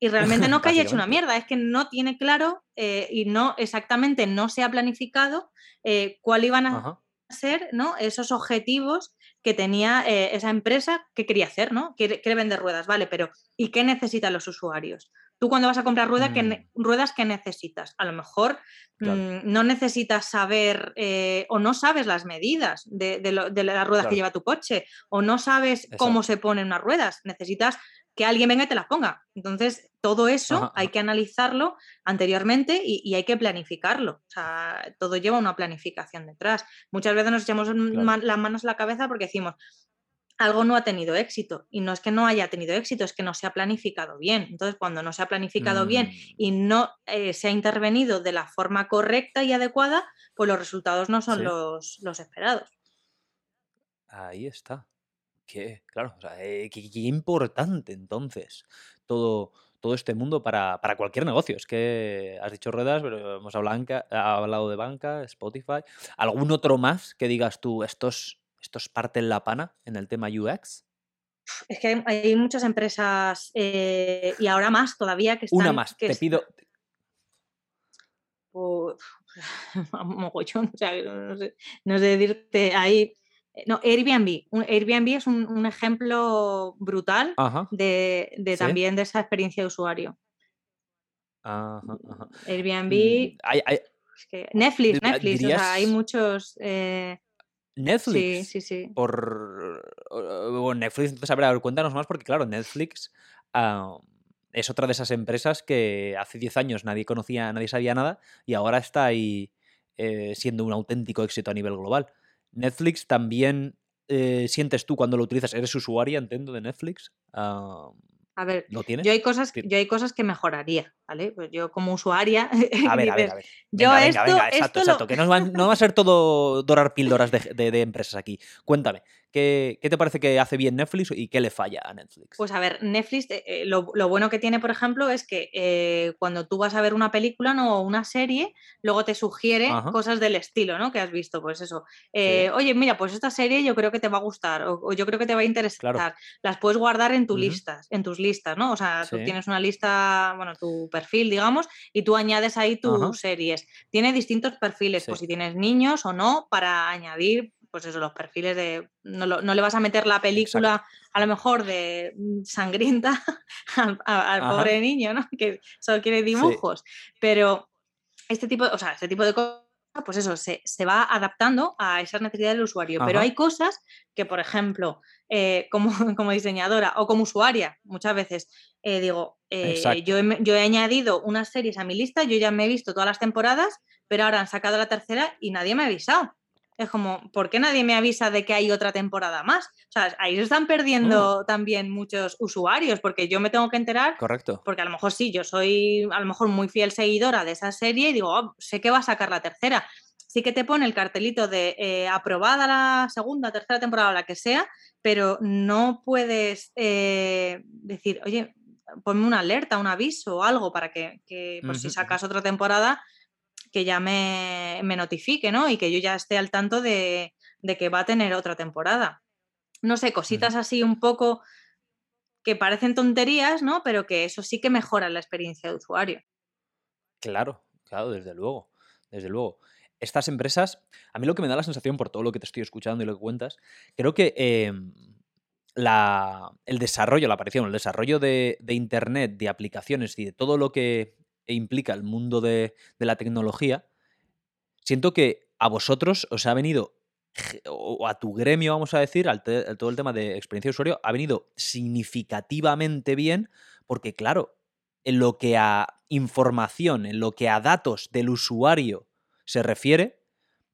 Y realmente no que haya hecho una mierda, es que no tiene claro eh, y no exactamente no se ha planificado eh, cuál iban a, ser ¿no? esos objetivos que tenía eh, esa empresa que quería hacer, ¿no? Quiere, vender ruedas, vale, pero ¿y qué necesitan los usuarios? Tú cuando vas a comprar rueda, mm. ruedas, ¿qué necesitas? A lo mejor mm, no necesitas saber eh, o no sabes las medidas de, las ruedas que lleva tu coche o no sabes cómo se ponen unas ruedas. Necesitas que alguien venga y te las ponga. Entonces, todo eso hay que analizarlo anteriormente y, hay que planificarlo. O sea, todo lleva una planificación detrás. Muchas veces nos echamos las manos a la cabeza porque decimos, algo no ha tenido éxito. Y no es que no haya tenido éxito, es que no se ha planificado bien. Entonces, cuando no se ha planificado bien mm. y no eh, se ha intervenido de la forma correcta y adecuada, pues los resultados no son los, los esperados. Ahí está. Qué, claro, eh, qué, importante entonces todo, todo este mundo para, cualquier negocio. Es que has dicho ruedas, pero hemos hablado, de banca, Spotify. ¿Algún otro más que digas tú, estos, estos parten la pana en el tema UX? Es que hay, muchas empresas eh, y ahora más todavía que están... Una más, te pido... Pues mogollón, o sea, no sé, no sé decirte ahí. Eh, no, Airbnb. Airbnb es un, ejemplo brutal de, también de esa experiencia de usuario. Airbnb. Mm, Netflix, Netflix, o sea, hay muchos. Eh, Netflix. Sí, sí, sí. Por. Netflix, entonces, a ver, cuéntanos más, porque claro, Netflix es otra de esas empresas que hace 10 años nadie conocía, nadie sabía nada, y ahora está ahí eh, siendo un auténtico éxito a nivel global. Netflix también eh, sientes tú cuando lo utilizas, eres usuaria, entiendo, de Netflix. A ver, Yo hay cosas, yo hay cosas que mejoraría, ¿vale? Pues yo como usuaria. A ver, a ver, a ver. yo esto, exacto, exacto. Que no va, a ser todo dorar píldoras de, empresas aquí. Cuéntame, ¿qué, te parece que hace bien Netflix y qué le falla a Netflix? Pues a ver, Netflix, eh, eh, lo, bueno que tiene, por ejemplo, es que eh, cuando tú vas a ver una película ¿no? o una serie, luego te sugiere cosas del estilo, ¿no? Que has visto, pues eso. Oye, mira, pues esta serie yo creo que te va a gustar o, yo creo que te va a interesar. Las puedes guardar en, tus listas, en tus listas, ¿no? O sea, tú tienes una lista, bueno, tu perfil, digamos, y tú añades ahí tus series. Tiene distintos perfiles, pues si tienes niños o no, para añadir pues eso, los perfiles de. No, le vas a meter la película, a lo mejor de mm, sangrienta al, pobre niño, ¿no? Que solo quiere dibujos. Pero este tipo, o sea, este tipo de cosas, pues eso, se, va adaptando a esas necesidades del usuario. Pero hay cosas que, por ejemplo, eh, como, como, diseñadora o como usuaria, muchas veces eh, digo, eh, yo, he, yo he añadido unas series a mi lista, yo ya me he visto todas las temporadas, pero ahora han sacado la tercera y nadie me ha avisado. Es como, ¿por qué nadie me avisa de que hay otra temporada más? O sea, ahí se están perdiendo mm. también muchos usuarios, porque yo me tengo que enterar. Correcto. Porque a lo mejor sí, yo soy a lo mejor muy fiel seguidora de esa serie y digo, oh, sé que va a sacar la tercera. Sí que te pone el cartelito de eh, aprobada la segunda, tercera temporada o la que sea, pero no puedes eh, decir, oye, ponme una alerta, un aviso o algo para que, que pues, si sacas otra temporada, que ya me, notifique, ¿no? Y que yo ya esté al tanto de, que va a tener otra temporada. No sé, cositas así un poco que parecen tonterías, ¿no? Pero que eso sí que mejora la experiencia de usuario. Claro, claro, desde luego, desde luego. Estas empresas, a mí lo que me da la sensación por todo lo que te estoy escuchando y lo que cuentas, creo que em, la, el desarrollo, la aparición, el desarrollo de, de, Internet, de aplicaciones y de todo lo que e implica el mundo de, la tecnología, siento que a vosotros os ha venido, o a tu gremio, vamos a decir, al, todo el tema de experiencia de usuario, ha venido significativamente bien, porque claro, en lo que a información, en lo que a datos del usuario se refiere,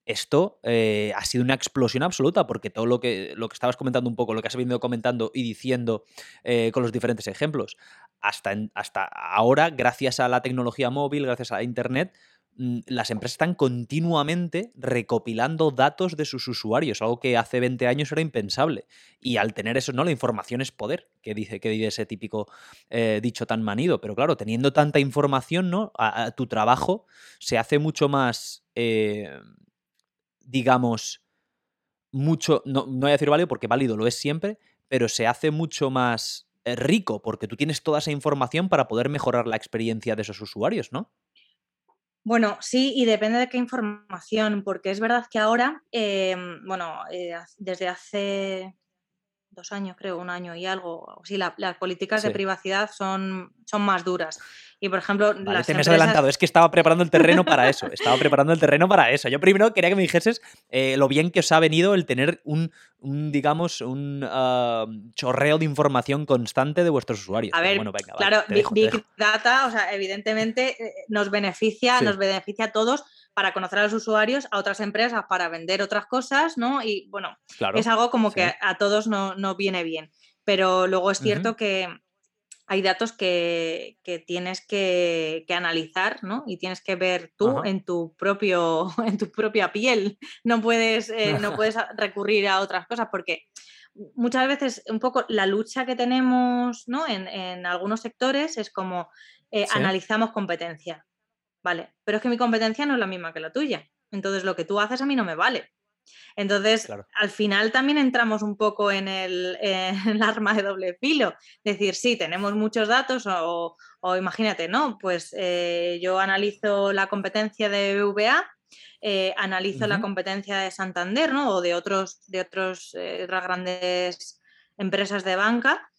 esto eh, ha sido una explosión absoluta, porque todo lo que, lo que estabas comentando un poco, lo que has venido comentando y diciendo eh, con los diferentes ejemplos, hasta, hasta ahora, gracias a la tecnología móvil, gracias a Internet, mm, las empresas están continuamente recopilando datos de sus usuarios, algo que hace 20 años era impensable. Y al tener eso, ¿no? La información es poder, que dice, que dice ese típico eh, dicho tan manido. Pero claro, teniendo tanta información, ¿no? Tu trabajo se hace mucho más digamos, mucho, no, no voy a decir válido porque válido lo es siempre, pero se hace mucho más eh, rico porque tú tienes toda esa información para poder mejorar la experiencia de esos usuarios, ¿no? Bueno, sí, y depende de qué información, porque es verdad que ahora, em, bueno, eh, desde hace dos años, creo, un año y algo, sí, las políticas de privacidad son, son más duras. Y por ejemplo, te me has adelantado, es que estaba preparando el terreno para eso. Estaba preparando el terreno para eso. Yo primero quería que me dijeses eh, lo bien que os ha venido el tener un, digamos, un ah, chorreo de información constante de vuestros usuarios. A ver, claro, Big, Data, o sea, evidentemente eh, nos beneficia, nos beneficia a todos para conocer a los usuarios, a otras empresas, para vender otras cosas, ¿no? Y bueno, es algo como que a todos no, no, viene bien. Pero luego es cierto que hay datos que, tienes que, analizar, ¿no? Y tienes que ver tú en tu, propio, en tu propia piel. No puedes, eh, no puedes recurrir a otras cosas porque muchas veces un poco la lucha que tenemos ¿no? en, algunos sectores es como eh, analizamos competencia. Vale, pero es que mi competencia no es la misma que la tuya. Entonces lo que tú haces a mí no me vale. Entonces, al final también entramos un poco en el, arma de doble filo. Decir, sí, tenemos muchos datos o, imagínate, ¿no? Pues eh, yo analizo la competencia de BVA, eh, analizo la competencia de Santander, ¿no? O de otros, de otros, eh, otras grandes empresas de banca,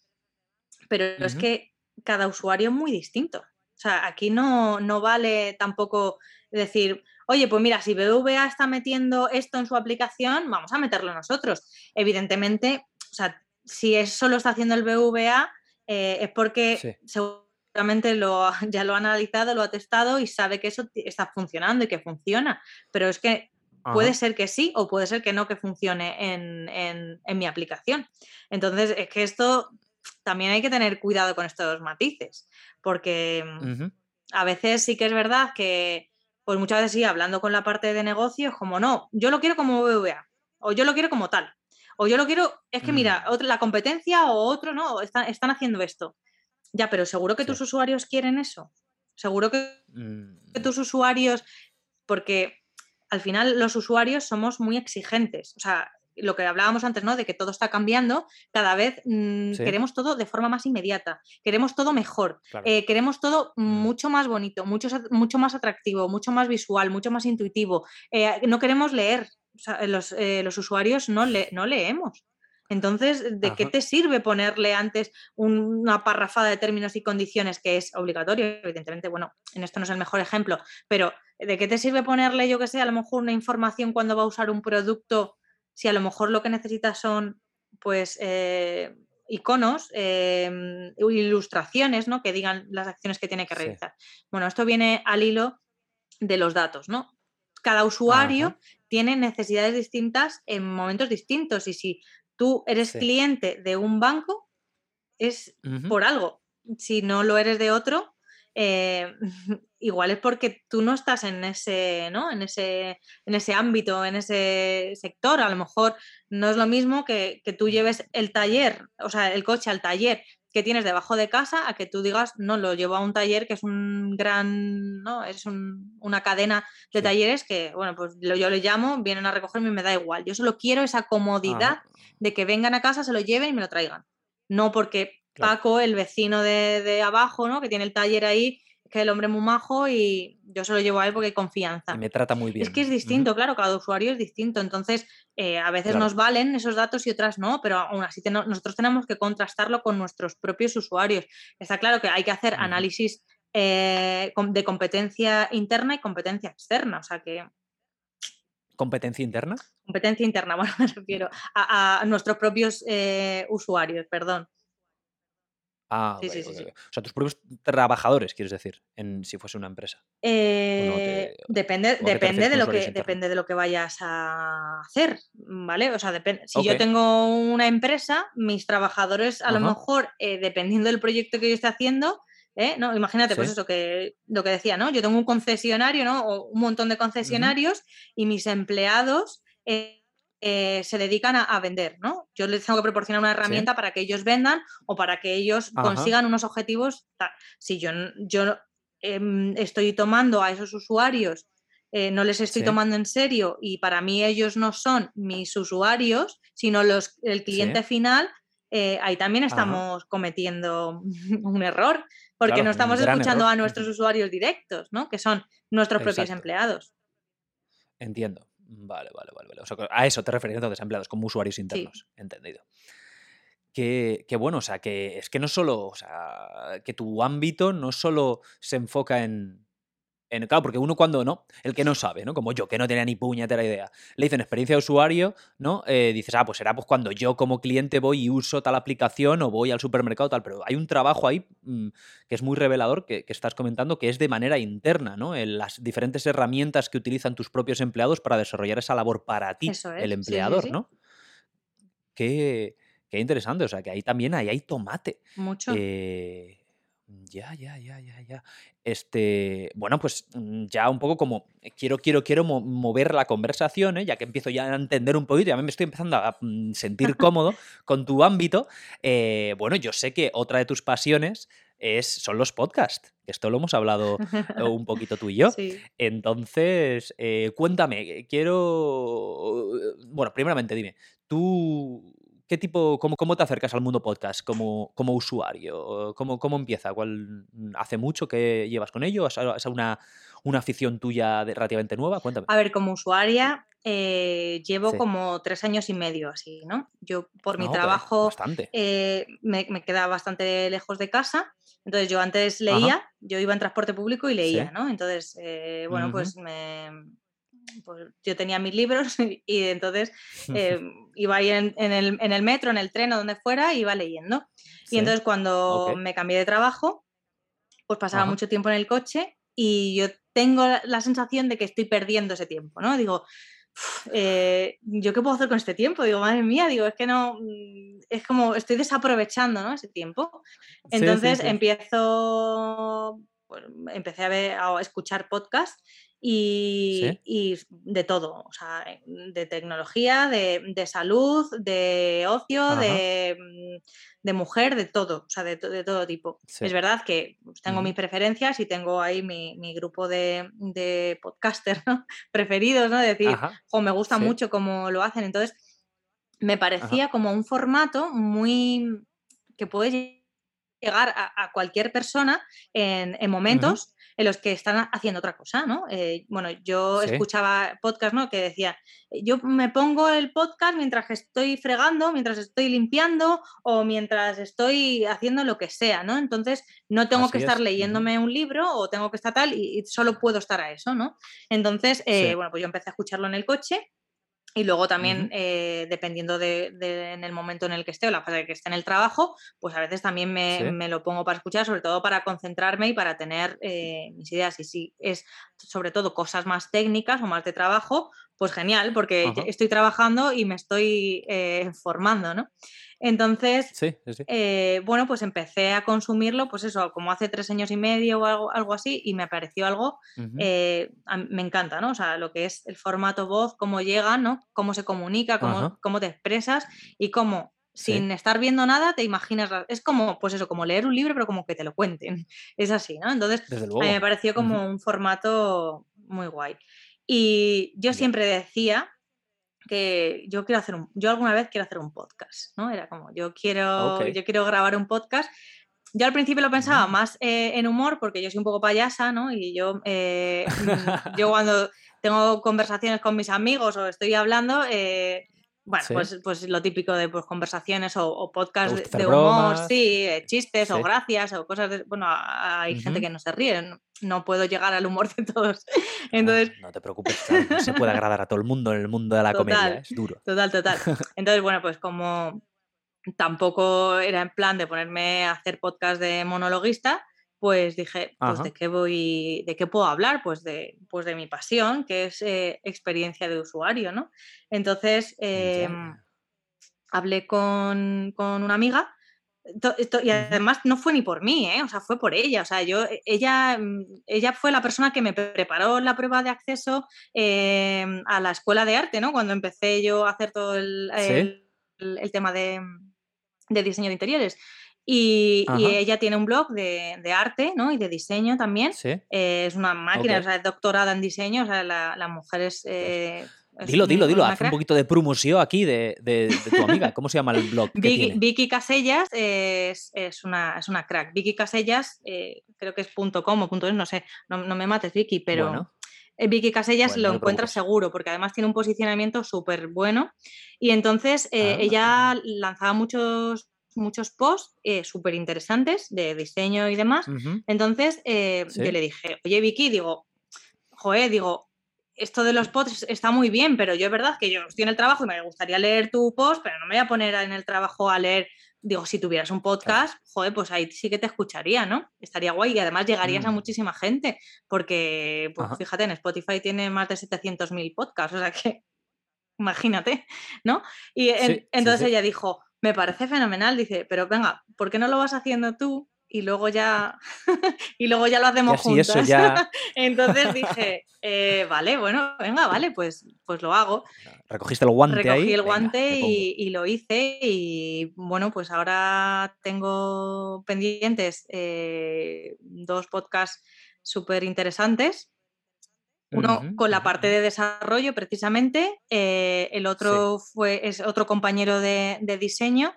pero es que cada usuario es muy distinto. O sea, aquí no, no vale tampoco decir, oye, pues mira, si BVA está metiendo esto en su aplicación, vamos a meterlo nosotros. Evidentemente, o sea, si eso lo está haciendo el BVA, eh, es porque seguramente lo, ya lo ha analizado, lo ha testado y sabe que eso está funcionando y que funciona. Pero es que puede ser que sí o puede ser que no que funcione en, mi aplicación. Entonces, es que esto también hay que tener cuidado con estos matices, porque mm, a veces sí que es verdad que pues muchas veces sí, hablando con la parte de negocio, es como, no, yo lo quiero como BVA, o yo lo quiero como tal, o yo lo quiero, es que mira, mm. la competencia o otro, ¿no? Están, están haciendo esto. Ya, pero seguro que tus usuarios quieren eso. Seguro que, que, tus mm. usuarios, porque al final los usuarios somos muy exigentes. O sea, lo que hablábamos antes, ¿no? De que todo está cambiando, cada vez mm, queremos todo de forma más inmediata, queremos todo mejor, eh, queremos todo mm. mucho más bonito, mucho, mucho más atractivo, mucho más visual, mucho más intuitivo. Eh, no queremos leer, los, eh, los, usuarios no, le, no leemos. Entonces, ¿de qué te sirve ponerle antes una parrafada de términos y condiciones que es obligatorio? Evidentemente, bueno, en esto no es el mejor ejemplo, pero ¿de qué te sirve ponerle, yo que sé, a lo mejor una información cuando va a usar un producto si a lo mejor lo que necesitas son, pues, eh, iconos, em, ilustraciones, ¿no? Que digan las acciones que tiene que realizar. Bueno, esto viene al hilo de los datos, ¿no? Cada usuario tiene necesidades distintas en momentos distintos y si tú eres cliente de un banco, es por algo. Si no lo eres de otro, eh, igual es porque tú no estás en ese, ¿no? En ese, en ese ámbito, en ese sector. A lo mejor no es lo mismo que, tú lleves el taller, o sea, el coche al taller que tienes debajo de casa a que tú digas, no, lo llevo a un taller que es un gran, ¿no? Es una cadena de talleres que, bueno, pues yo le llamo, vienen a recogerme y me da igual. Yo solo quiero esa comodidad de que vengan a casa, se lo lleven y me lo traigan. No porque Paco, el vecino de, abajo, ¿no? Que tiene el taller ahí, que es el hombre muy majo y yo se lo llevo a él porque hay confianza. me trata muy bien. Es que es distinto, claro, cada usuario es distinto. Entonces, eh, a veces nos valen esos datos y otras no, pero aún así nosotros tenemos que contrastarlo con nuestros propios usuarios. Está claro que hay que hacer análisis eh, de competencia interna y competencia externa. O sea que. ¿Competencia interna? Competencia interna, bueno, me refiero a, nuestros propios eh, usuarios, perdón. Ah, sí, sí, sí, O sea, tus propios trabajadores, quieres decir, en, si fuese una empresa. Eh, depende, depende, de lo que, depende de lo que vayas a hacer, ¿vale? O sea, depende. Si yo tengo una empresa, mis trabajadores, a lo mejor, eh, dependiendo del proyecto que yo esté haciendo, ¿eh? ¿no? Imagínate, pues eso que lo que decía, ¿no? Yo tengo un concesionario, ¿no? O un montón de concesionarios y mis empleados eh, se dedican a, vender, ¿no? Yo les tengo que proporcionar una herramienta para que ellos vendan o para que ellos consigan unos objetivos. Si yo, yo em, estoy tomando a esos usuarios, eh, no les estoy tomando en serio y para mí ellos no son mis usuarios, sino los, el cliente final, eh, ahí también estamos cometiendo un error, porque no estamos escuchando a nuestros usuarios directos, ¿no? Que son nuestros propios empleados. Entiendo. Vale, vale, vale. vale. O sea, a eso te refieres entonces, empleados, como usuarios internos. Entendido. Que, que, bueno, o sea, que es que no solo, o sea, que tu ámbito no solo se enfoca en, claro, porque uno cuando no, el que no sabe, ¿no? Como yo, que no tenía ni puñetera idea, le dicen experiencia de usuario, ¿no? Eh, dices, ah, pues será pues cuando yo como cliente voy y uso tal aplicación o voy al supermercado tal, pero hay un trabajo ahí mm, que es muy revelador que, estás comentando, que es de manera interna, ¿no? En las diferentes herramientas que utilizan tus propios empleados para desarrollar esa labor para ti, el empleador, ¿no? Qué, qué, interesante, o sea, que ahí también ahí hay tomate. Mucho. Eh, ya, ya, ya, ya, ya. Este, bueno, pues mm, ya un poco como eh, quiero, quiero, quiero mover la conversación, ¿eh? ya que empiezo ya a entender un poquito, ya me estoy empezando a mm, sentir cómodo con tu ámbito. Eh, bueno, yo sé que otra de tus pasiones es, son los podcasts. Esto lo hemos hablado un poquito tú y yo. Entonces, eh, cuéntame, quiero... Bueno, primeramente dime, tú ¿Qué tipo, cómo, cómo, te acercas al mundo podcast como, como usuario? ¿Cómo, ¿Cómo, empieza? ¿Cuál, ¿Hace mucho que llevas con ello? ¿Es una, una afición tuya relativamente nueva? Cuéntame. A ver, como usuaria eh, llevo como tres años y medio así, ¿no? Yo por mi trabajo eh, me, me, queda bastante lejos de casa, entonces yo antes leía, yo iba en transporte público y leía, ¿no? Entonces, eh, bueno, pues me pues yo tenía mis libros y entonces eh, iba ahí en, el, metro, en el tren o donde fuera, iba leyendo. Y entonces cuando me cambié de trabajo, pues pasaba mucho tiempo en el coche y yo tengo la sensación de que estoy perdiendo ese tiempo, ¿no? Digo, eh, ¿yo qué puedo hacer con este tiempo? Digo, madre mía, digo, es que no, mm, es como estoy desaprovechando, ¿no? Ese tiempo. Entonces empiezo, pues, empecé a, ver, a escuchar podcasts y, de todo, o sea, de tecnología, de, salud, de ocio, mm, de, mujer, de todo, o sea, de, todo tipo. Es verdad que pues, tengo mis preferencias y tengo ahí mi, grupo de, de podcasters preferidos, ¿no? De decir, o me gusta mucho cómo lo hacen. Entonces, me parecía como un formato muy que puede llegar a, cualquier persona en, momentos en los que están haciendo otra cosa, ¿no? Eh, bueno, yo escuchaba podcast, ¿no? Que decía, yo me pongo el podcast mientras estoy fregando, mientras estoy limpiando o mientras estoy haciendo lo que sea, ¿no? Entonces no tengo que estar leyéndome un libro o tengo que estar tal y, solo puedo estar a eso, ¿no? Entonces, eh, bueno, pues yo empecé a escucharlo en el coche y luego también, eh, dependiendo de, en el momento en el que esté o la fase que esté en el trabajo, pues a veces también me, lo pongo para escuchar, sobre todo para concentrarme y para tener eh, mis ideas. Y si es sobre todo cosas más técnicas o más de trabajo, pues genial, porque estoy trabajando y me estoy eh, formando, ¿no? Entonces, eh, bueno, pues empecé a consumirlo, pues eso, como hace tres años y medio o algo, algo así, y me pareció algo, eh, me encanta, ¿no? O sea, lo que es el formato voz, cómo llega, ¿no? Cómo se comunica, cómo, cómo te expresas y cómo sin estar viendo nada, te imaginas. Es como, pues eso, como leer un libro, pero como que te lo cuenten. Es así, ¿no? Entonces, me pareció como un formato muy guay. Y yo siempre decía que yo quiero hacer un, yo alguna vez quiero hacer un podcast, ¿no? Era como, yo quiero, yo quiero grabar un podcast. Yo al principio lo pensaba más eh, en humor, porque yo soy un poco payasa, ¿no? Y yo, eh, mm, yo cuando tengo conversaciones con mis amigos o estoy hablando, eh, bueno, pues, pues lo típico de pues, conversaciones o, o podcast de, humor, sí, chistes o gracias o cosas de... Bueno, hay gente que no se ríe, no, puedo llegar al humor de todos. Entonces... No, te preocupes, no se puede agradar a todo el mundo en el mundo de la comedia, es duro. Total, total. Entonces, bueno, pues como tampoco era en plan de ponerme a hacer podcast de monologuista, pues dije, pues de qué voy, de qué puedo hablar, pues de, pues de mi pasión, que es eh, experiencia de usuario, ¿no? Entonces em, hablé con, una amiga y además no fue ni por mí, ¿eh? o sea, fue por ella. O sea, yo, e, ella, mm, ella fue la persona que me preparó la prueba de acceso em, a la escuela de arte, ¿no? Cuando empecé yo a hacer todo el, el, tema de, de, diseño de interiores. Y, ella tiene un blog de, arte ¿no? y de diseño también. Eh, es una máquina, o sea, es doctorada en diseño, o sea, la, mujer es... Eh, dilo, dilo, dilo, haz un poquito de promoción aquí de, tu amiga. ¿Cómo se llama el blog? Vicky, Casellas es, una, es una crack. Vicky Casellas, eh, creo que es .com o .es, no sé, no, me mates Vicky, pero... Vicky Casellas lo encuentra seguro, porque además tiene un posicionamiento súper bueno. Y entonces ah, ella lanzaba muchos muchos posts eh, súper interesantes de diseño y demás. Entonces eh, yo le dije, oye Vicky, digo, joder, digo, esto de los posts está muy bien, pero yo es verdad que yo estoy en el trabajo y me gustaría leer tu post, pero no me voy a poner en el trabajo a leer, digo, si tuvieras un podcast, joder, pues ahí sí que te escucharía, ¿no? Estaría guay y además llegarías a mm. muchísima gente, porque, pues fíjate, en Spotify tiene más de 700.000 podcasts, o sea que imagínate, ¿no? Y entonces ella dijo, me parece fenomenal. Dice, pero venga, ¿por qué no lo vas haciendo tú? y luego ya y luego ya lo hacemos juntos. Entonces dije, eh, vale, bueno, venga, vale, pues, pues lo hago. Recogiste el guante Recogí el guante y, lo hice y bueno, pues ahora tengo pendientes eh, dos podcasts súper interesantes. Uno con la parte de desarrollo precisamente, eh, el otro fue, es otro compañero de diseño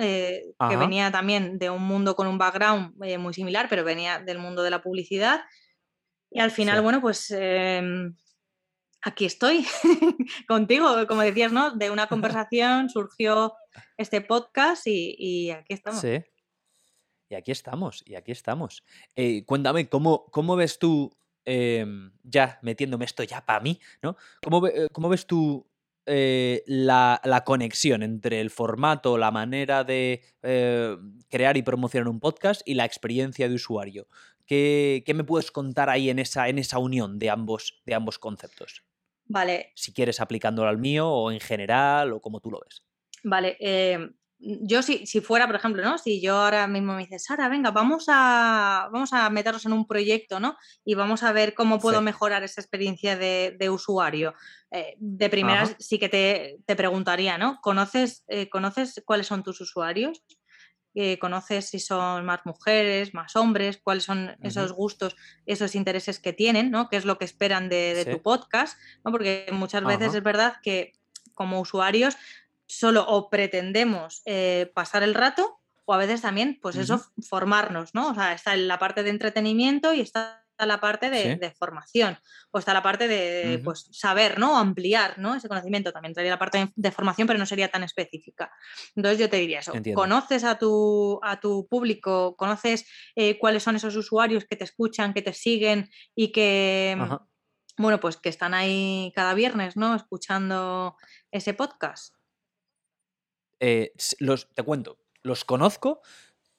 eh, que venía también de un mundo con un background eh, muy similar, pero venía del mundo de la publicidad. Y al final, bueno, pues em, aquí estoy contigo, como decías, ¿no? De una conversación surgió este podcast y, aquí estamos. Sí. Y aquí estamos, y aquí estamos. Cuéntame, ¿cómo, ¿cómo ves tú, em, ya metiéndome esto ya para mí, ¿no? ¿Cómo, ¿Cómo ves tú eh, la, conexión entre el formato, la manera de eh, crear y promocionar un podcast y la experiencia de usuario. ¿Qué, me puedes contar ahí en esa, en esa unión de ambos, de ambos conceptos? Vale. Si quieres aplicándolo al mío o en general o como tú lo ves. Vale, eh, yo si, si, fuera, por ejemplo, ¿no? Si yo ahora mismo me dices, Sara, venga, vamos a, vamos a meternos en un proyecto, ¿no? Y vamos a ver cómo puedo mejorar esa experiencia de, usuario. Eh, de primeras sí que te, preguntaría, ¿no? ¿Conoces, eh, ¿Conoces cuáles son tus usuarios? Eh, ¿Conoces si son más mujeres, más hombres? ¿Cuáles son esos gustos, esos intereses que tienen, ¿no? ¿Qué es lo que esperan de, tu podcast? ¿no? Porque muchas veces es verdad que como usuarios solo o pretendemos eh, pasar el rato o a veces también, pues eso, formarnos, ¿no? O sea, está la parte de entretenimiento y está la parte de, formación, o está la parte de pues, saber, ¿no? Ampliar, ¿no? Ese conocimiento también traería la parte de, formación, pero no sería tan específica. Entonces yo te diría eso, conoces a tu, a tu público, conoces eh, cuáles son esos usuarios que te escuchan, que te siguen y que... Bueno, pues que están ahí cada viernes, ¿no? Escuchando ese podcast. Eh, los, te cuento, los conozco,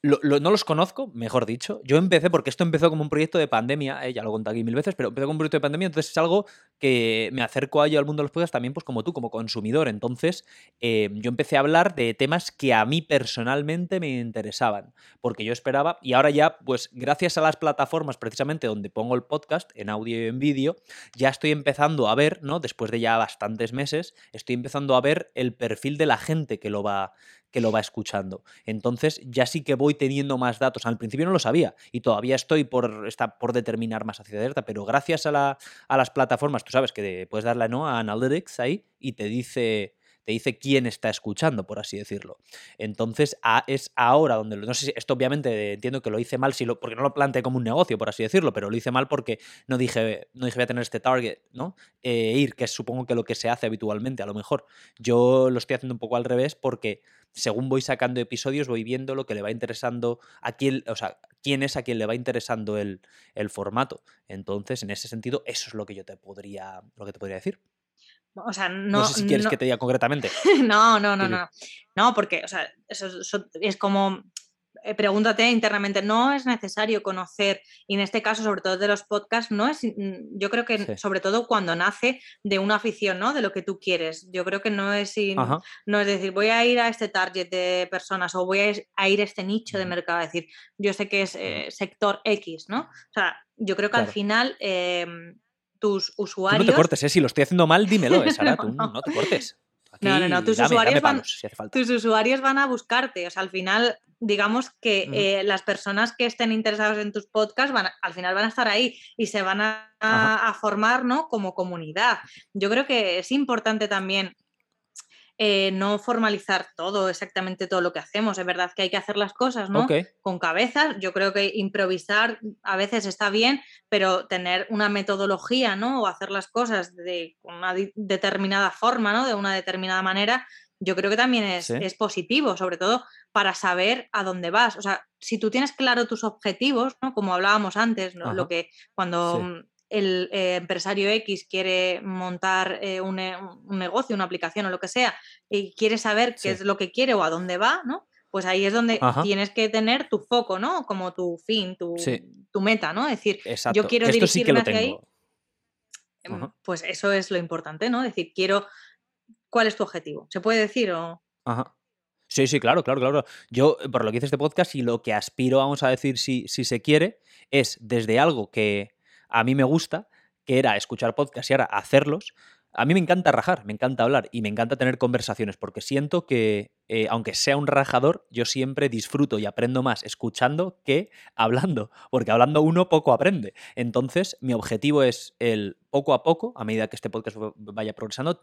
no los conozco, mejor dicho. Yo empecé, porque esto empezó como un proyecto de pandemia, eh, ya lo conté aquí mil veces, pero empezó como un proyecto de pandemia, entonces es algo que me acerco a ello al mundo de los podcasts también, pues como tú, como consumidor. Entonces, eh, yo empecé a hablar de temas que a mí personalmente me interesaban, porque yo esperaba, y ahora ya, pues gracias a las plataformas precisamente donde pongo el podcast, en audio y en vídeo, ya estoy empezando a ver, ¿no? Después de ya bastantes meses, estoy empezando a ver el perfil de la gente que lo va, que lo va escuchando. Entonces ya sí que voy teniendo más datos. Al principio no lo sabía y todavía estoy por, está por determinar más hacia adelante, pero gracias a, a las plataformas, tú sabes que puedes darle ¿no? a Analytics ahí y te dice te dice quién está escuchando, por así decirlo. Entonces, es ahora donde, no sé si, esto obviamente entiendo que lo hice mal, porque no lo planteé como un negocio, por así decirlo, pero lo hice mal porque no dije, no dije voy a tener este target, ¿no? Eh, ir, que supongo que lo que se hace habitualmente, a lo mejor. Yo lo estoy haciendo un poco al revés porque según voy sacando episodios, voy viendo lo que le va interesando a quién, o sea, quién es a quien le va interesando el, el formato. Entonces, en ese sentido, eso es lo que yo te podría, lo que te podría decir. O sea, no, sé si quieres que te diga concretamente. no, no, no, no. No, porque, o sea, eso, es como eh, pregúntate internamente, no es necesario conocer, y en este caso, sobre todo de los podcasts, no es, mm, yo creo que sobre todo cuando nace de una afición, ¿no? De lo que tú quieres. Yo creo que no es, no es decir, voy a ir a este target de personas o voy a ir a este nicho de mercado, es decir, yo sé que es eh, sector X, ¿no? O sea, yo creo que al final em, tus usuarios. no te cortes, ¿eh? si lo estoy haciendo mal, dímelo, ¿eh, Sara, tú no, te cortes. no, no, no, tus, usuarios van, tus usuarios van a buscarte. O sea, al final, digamos que eh, las personas que estén interesadas en tus podcasts van al final van a estar ahí y se van a, a, formar ¿no? como comunidad. Yo creo que es importante también eh, no formalizar todo, exactamente todo lo que hacemos. Es verdad que hay que hacer las cosas, ¿no? Con cabeza. Yo creo que improvisar a veces está bien, pero tener una metodología, ¿no? O hacer las cosas de una determinada forma, ¿no? De una determinada manera, yo creo que también es, positivo, sobre todo para saber a dónde vas. O sea, si tú tienes claro tus objetivos, ¿no? Como hablábamos antes, lo que cuando el eh, empresario X quiere montar eh, un, negocio, una aplicación o lo que sea, y quiere saber qué es lo que quiere o a dónde va, ¿no? Pues ahí es donde tienes que tener tu foco, ¿no? Como tu fin, tu, tu meta, ¿no? Es decir, yo quiero dirigirme hacia ahí. Em, pues eso es lo importante, ¿no? Es decir, quiero. ¿Cuál es tu objetivo? ¿Se puede decir o.? Ajá. Sí, sí, claro, claro, claro. Yo, por lo que hice este podcast, y lo que aspiro, vamos a decir, si, si se quiere, es desde algo que a mí me gusta, que era escuchar podcasts y ahora hacerlos. A mí me encanta rajar, me encanta hablar y me encanta tener conversaciones porque siento que eh, aunque sea un rajador, yo siempre disfruto y aprendo más escuchando que hablando, porque hablando uno poco aprende. Entonces, mi objetivo es el poco a poco, a medida que este podcast vaya progresando,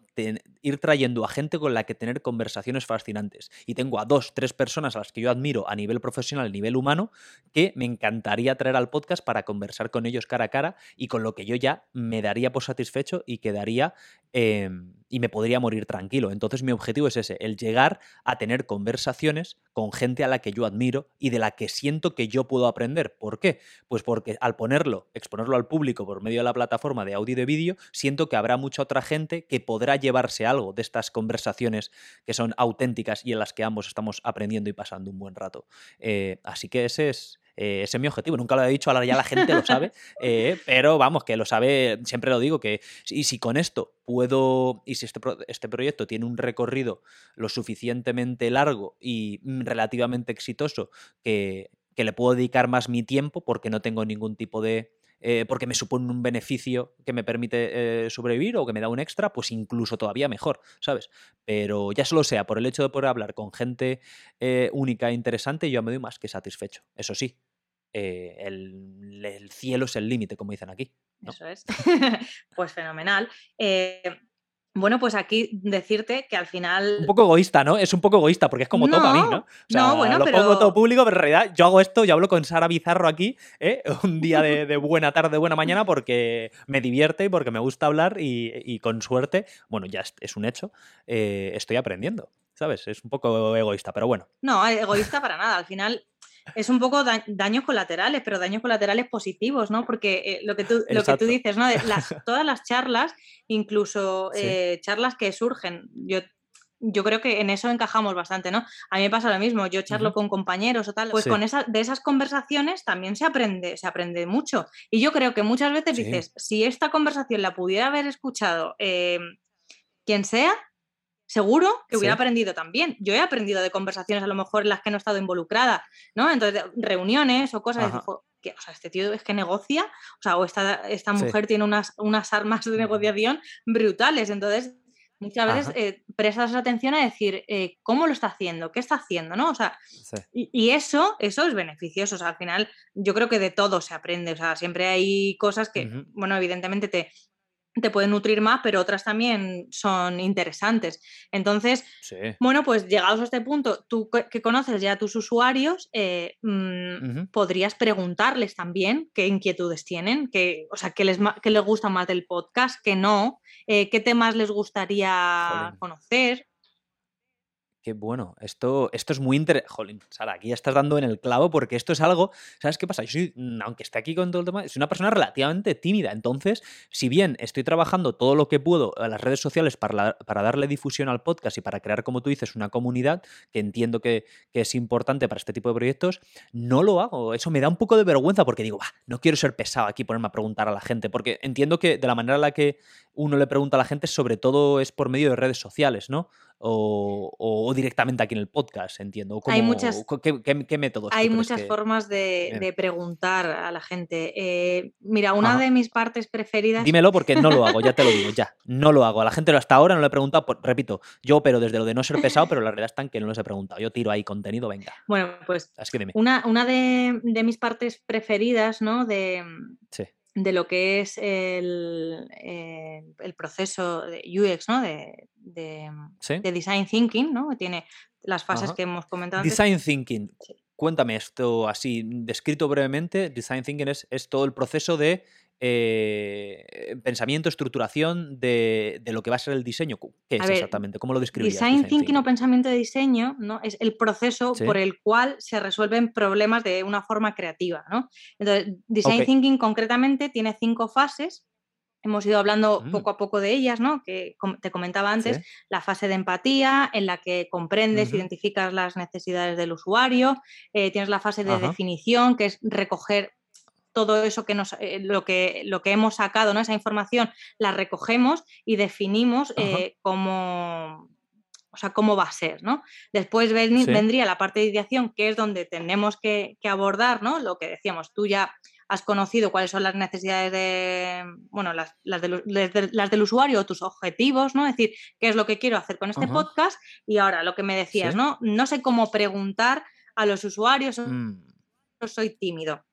ir trayendo a gente con la que tener conversaciones fascinantes. Y tengo a dos, tres personas a las que yo admiro a nivel profesional, a nivel humano, que me encantaría traer al podcast para conversar con ellos cara a cara y con lo que yo ya me daría por satisfecho y quedaría em, y me podría morir tranquilo. Entonces, mi objetivo es ese, el llegar a tener conversaciones con gente a la que yo admiro y de la que siento que yo puedo aprender. ¿Por qué? Pues porque al ponerlo, exponerlo al público por medio de la plataforma de audio y de vídeo, siento que habrá mucha otra gente que podrá llevarse algo de estas conversaciones que son auténticas y en las que ambos estamos aprendiendo y pasando un buen rato. Eh, así que ese es, eh, ese es mi objetivo. Nunca lo he dicho, ahora ya la gente lo sabe, eh, pero vamos, que lo sabe, siempre lo digo, que y si con esto puedo, y si este, este proyecto tiene un recorrido lo suficientemente largo y relativamente exitoso que, que le puedo dedicar más mi tiempo porque no tengo ningún tipo de... Eh, porque me supone un beneficio que me permite sobrevivir o que me da un extra, pues incluso todavía mejor, ¿sabes? Pero ya solo sea por el hecho de poder hablar con gente única e interesante, yo me doy más que satisfecho. Eso sí, eh, el, cielo es el límite, como dicen aquí. Eso es. pues fenomenal. Eh, bueno, pues aquí decirte que al final. Un poco egoísta, ¿no? Es un poco egoísta porque es como toca a mí, ¿no? no, bueno, lo pongo todo público, pero en realidad yo hago esto, yo hablo con Sara Bizarro aquí, ¿eh? un día de, buena tarde, buena mañana, porque me divierte y porque me gusta hablar y, con suerte, bueno, ya es, un hecho, estoy aprendiendo, ¿sabes? Es un poco egoísta, pero bueno. No, egoísta para nada. Al final es un poco daños colaterales, pero daños colaterales positivos, ¿no? Porque eh, lo, que tú, lo que tú dices, ¿no? todas las charlas, incluso eh, charlas que surgen, yo, yo creo que en eso encajamos bastante, ¿no? A mí me pasa lo mismo, yo charlo con compañeros o tal, pues con esa, de esas conversaciones también se aprende, se aprende mucho. Y yo creo que muchas veces dices, si esta conversación la pudiera haber escuchado eh, quien sea, seguro que hubiera aprendido también. Yo he aprendido de conversaciones a lo mejor en las que no he estado involucrada, ¿no? Entonces, reuniones o cosas, que, o sea, este tío es que negocia, o sea, o esta, esta mujer tiene unas, unas armas de negociación brutales, entonces muchas veces eh, prestas atención a decir eh, cómo lo está haciendo, qué está haciendo, ¿no? O sea, y, eso, eso es beneficioso. O sea, al final, yo creo que de todo se aprende. O sea, siempre hay cosas que, bueno, evidentemente te, te pueden nutrir más, pero otras también son interesantes. Entonces, bueno, pues llegados a este punto, tú que conoces ya a tus usuarios, eh, mm, podrías preguntarles también qué inquietudes tienen, qué, o sea, qué les, qué les gusta más del podcast, qué no, eh, qué temas les gustaría conocer. Qué bueno. Esto, esto es muy interesante. Jolín, Sara, aquí ya estás dando en el clavo porque esto es algo. ¿Sabes qué pasa? Yo soy, mm, aunque esté aquí con todo el tema, soy una persona relativamente tímida. Entonces, si bien estoy trabajando todo lo que puedo en las redes sociales para, para darle difusión al podcast y para crear, como tú dices, una comunidad que entiendo que, es importante para este tipo de proyectos, no lo hago. Eso me da un poco de vergüenza porque digo, no quiero ser pesado aquí ponerme a preguntar a la gente. Porque entiendo que de la manera en la que uno le pregunta a la gente, sobre todo es por medio de redes sociales, ¿no? O, directamente aquí en el podcast, entiendo. hay muchas, ¿qué, métodos? Hay muchas formas de, preguntar a la gente. Eh, mira, una de mis partes preferidas... Dímelo porque no lo hago, ya te lo digo, ya. No lo hago. A la gente hasta ahora no le he preguntado, repito, yo pero desde lo de no ser pesado, pero la realidad está en que no les he preguntado. Yo tiro ahí contenido, venga. Bueno, pues una, una de, de, mis partes preferidas, ¿no? De, sí de lo que es el, eh, el proceso de UX, ¿no? De, de, design thinking, ¿no? Tiene las fases que hemos comentado. Design thinking. Cuéntame esto así, descrito brevemente. Design thinking es, es todo el proceso de eh, pensamiento, estructuración de, lo que va a ser el diseño. ¿Qué es exactamente? ¿Cómo lo describirías? Design, thinking, o pensamiento de diseño ¿no? es el proceso por el cual se resuelven problemas de una forma creativa. ¿no? Entonces, Design Thinking concretamente tiene cinco fases. Hemos ido hablando mm. poco a poco de ellas, ¿no? Que te comentaba antes, la fase de empatía, en la que comprendes, identificas las necesidades del usuario. Eh, tienes la fase de definición, que es recoger todo eso que nos, eh, lo, que, lo que hemos sacado, ¿no? esa información, la recogemos y definimos eh, cómo, o sea, cómo va a ser, ¿no? Después vendría la parte de ideación, que es donde tenemos que, abordar, ¿no? Lo que decíamos, tú ya has conocido cuáles son las necesidades de, bueno, las, del usuario o tus objetivos, ¿no? Es decir, qué es lo que quiero hacer con este podcast y ahora lo que me decías, ¿no? No sé cómo preguntar a los usuarios, mm. soy tímido.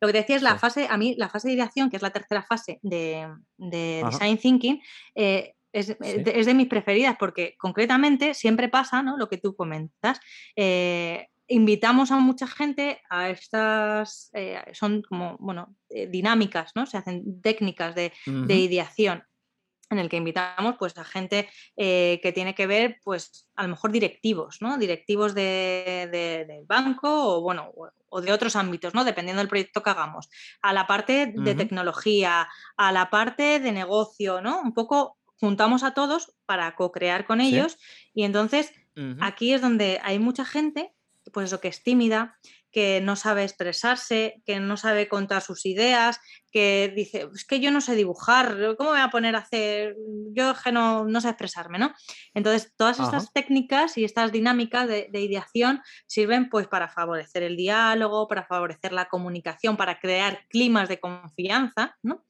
Lo que te decía es la fase, a mí la fase de ideación, que es la tercera fase de, Design Thinking, eh, es, de, mis preferidas porque concretamente siempre pasa, ¿no? Lo que tú comentas. Eh, invitamos a mucha gente a estas, eh, son como, bueno, eh, dinámicas, ¿no? Se hacen técnicas de, ideación en el que invitamos pues a gente que tiene que ver pues a lo mejor directivos, ¿no? Directivos del de, banco o bueno, o de otros ámbitos, ¿no? Dependiendo del proyecto que hagamos. A la parte de tecnología, a la parte de negocio, ¿no? Un poco juntamos a todos para co-crear con ellos y entonces aquí es donde hay mucha gente, pues eso, que es tímida, que no sabe expresarse, que no sabe contar sus ideas, que dice, es que yo no sé dibujar, ¿cómo me voy a poner a hacer? Yo que no, no sé expresarme, ¿no? Entonces, todas estas técnicas y estas dinámicas de, de, ideación sirven pues para favorecer el diálogo, para favorecer la comunicación, para crear climas de confianza, ¿no?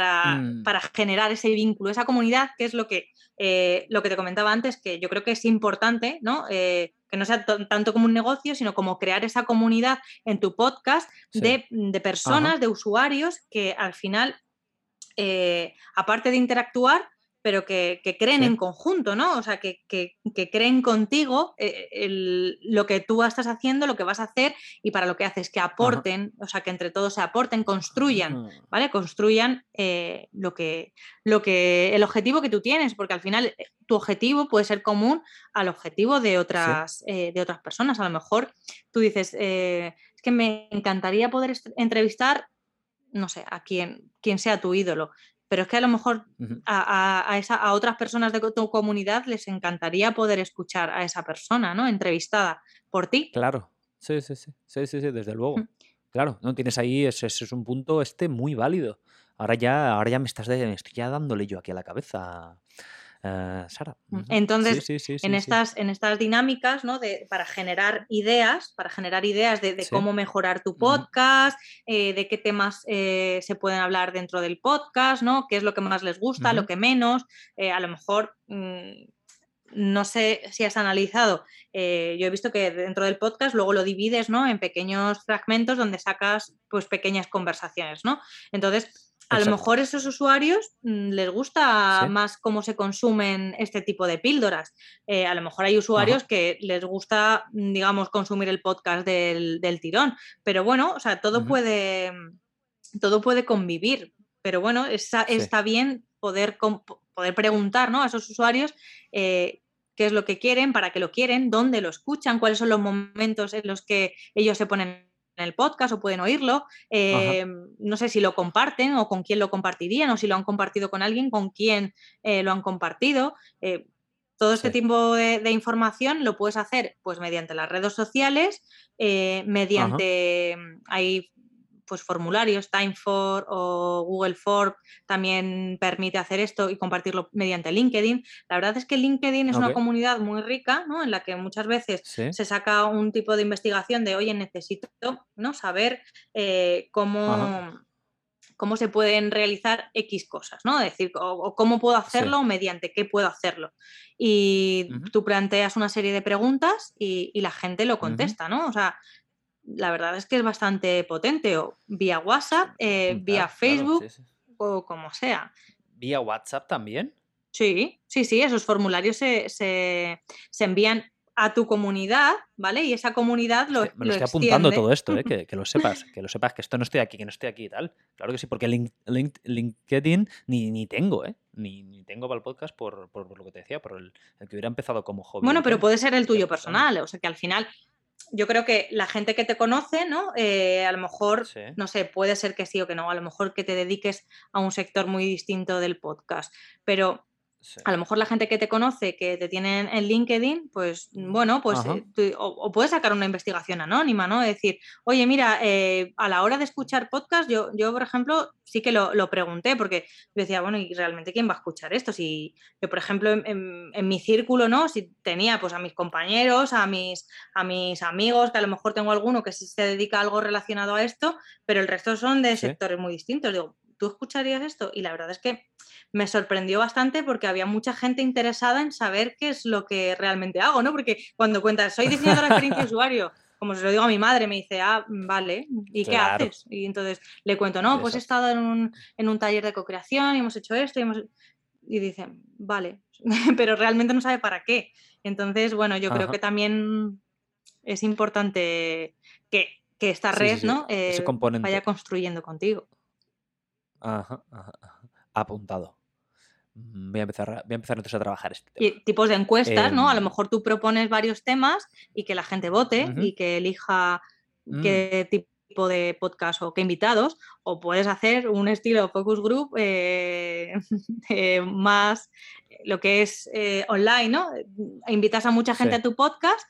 Mm. para, generar ese vínculo, esa comunidad, que es lo que, eh, lo que te comentaba antes, que yo creo que es importante, ¿no? Eh, que no sea tanto como un negocio, sino como crear esa comunidad en tu podcast de, personas, de usuarios que al final, eh, aparte de interactuar, pero que, creen en conjunto, ¿no? O sea, que, creen contigo eh, lo que tú estás haciendo, lo que vas a hacer y para lo que haces, que aporten, o sea, que entre todos se aporten, construyan, ¿vale? Construyan eh, lo, que, lo que, el objetivo que tú tienes, porque al final eh, tu objetivo puede ser común al objetivo de otras, de otras personas. A lo mejor tú dices, es que me encantaría poder entrevistar no sé, a quien, quien sea tu ídolo pero es que a lo mejor a, esa, a, otras personas de tu comunidad les encantaría poder escuchar a esa persona, ¿no? Entrevistada por ti. Claro, sí, sí, sí, sí, sí, desde luego. Mm. Claro, no tienes ahí, ese, es un punto este muy válido. Ahora ya, ahora ya me estás me estoy ya dándole yo aquí a la cabeza. Eh, Sara. Mm, entonces, en, estas, en estas dinámicas, ¿no? De, para generar ideas, para generar ideas de, cómo mejorar tu podcast, eh, de qué temas eh, se pueden hablar dentro del podcast, ¿no? Qué es lo que más les gusta, lo que menos. a lo mejor. Mm, no sé si has analizado, yo he visto que dentro del podcast luego lo divides ¿no? en pequeños fragmentos donde sacas pues pequeñas conversaciones, ¿no? Entonces, a lo mejor esos usuarios mm, les gusta más cómo se consumen este tipo de píldoras. Eh, a lo mejor hay usuarios que les gusta, mm, digamos, consumir el podcast del, tirón. Pero bueno, o sea, todo puede. Todo puede convivir. Pero bueno, está bien poder, poder preguntar ¿no? a esos usuarios eh, qué es lo que quieren, para qué lo quieren, dónde lo escuchan, cuáles son los momentos en los que ellos se ponen en el podcast o pueden oírlo. Eh, no sé si lo comparten o con quién lo compartirían o si lo han compartido con alguien, con quién eh, lo han compartido. Eh, todo este tipo de, información lo puedes hacer pues mediante las redes sociales, mediante, hay pues formularios, Timefor o Google Form también permite hacer esto y compartirlo mediante LinkedIn. La verdad es que LinkedIn es una comunidad muy rica, ¿no? En la que muchas veces se saca un tipo de investigación de, oye, necesito ¿no? saber eh, cómo... cómo se pueden realizar X cosas, ¿no? Es decir, o, cómo puedo hacerlo, mediante qué puedo hacerlo. Y tú planteas una serie de preguntas y, la gente lo contesta, ¿no? O sea, la verdad es que es bastante potente, o vía WhatsApp, eh, vía Facebook o como sea. ¿Vía WhatsApp también? Sí, sí, sí, esos formularios se, envían a tu comunidad, ¿vale? Y esa comunidad lo, Me lo, estoy apuntando todo esto, ¿eh? que, lo sepas, que lo sepas, que esto no estoy aquí, que no estoy aquí y tal. Claro que sí, porque LinkedIn ni, ni tengo, ¿eh? Ni, tengo para el podcast por, lo que te decía, por el, que hubiera empezado como hobby. Bueno, pero puede ser el tuyo personal, o sea que al final yo creo que la gente que te conoce, ¿no? Eh, a lo mejor, no sé, puede ser que sí o que no, a lo mejor que te dediques a un sector muy distinto del podcast, pero A lo mejor la gente que te conoce, que te tienen en LinkedIn, pues bueno, pues eh, o, puedes sacar una investigación anónima, ¿no? decir, oye, mira, eh, a la hora de escuchar podcast, yo, yo por ejemplo, sí que lo, pregunté, porque decía, bueno, ¿y realmente quién va a escuchar esto? Si yo, por ejemplo, en, mi círculo, ¿no? Si tenía pues a mis compañeros, a mis, a mis amigos, que a lo mejor tengo alguno que sí se dedica a algo relacionado a esto, pero el resto son de sectores muy distintos. Digo, ¿tú escucharías esto? Y la verdad es que me sorprendió bastante porque había mucha gente interesada en saber qué es lo que realmente hago, ¿no? Porque cuando cuentas, soy diseñadora de experiencia de usuario, como se lo digo a mi madre, me dice, ah, vale, ¿y qué haces? Y entonces le cuento, no, pues he estado en un, en un taller de co-creación y hemos hecho esto y hemos... Y dicen, vale, pero realmente no sabe para qué. Entonces, bueno, yo creo que también es importante que, que esta red ¿no? Eh, vaya construyendo contigo. Ajá, ajá, Apuntado. Mm, voy a empezar, voy a empezar entonces a trabajar este tema. Y tipos de encuestas, ¿no? A lo em mejor tú propones varios temas y que la gente vote y que elija qué mm. tipo de podcast o qué invitados, o puedes hacer un estilo focus group eh, más lo que es eh, online, ¿no? Invitas a mucha gente a tu podcast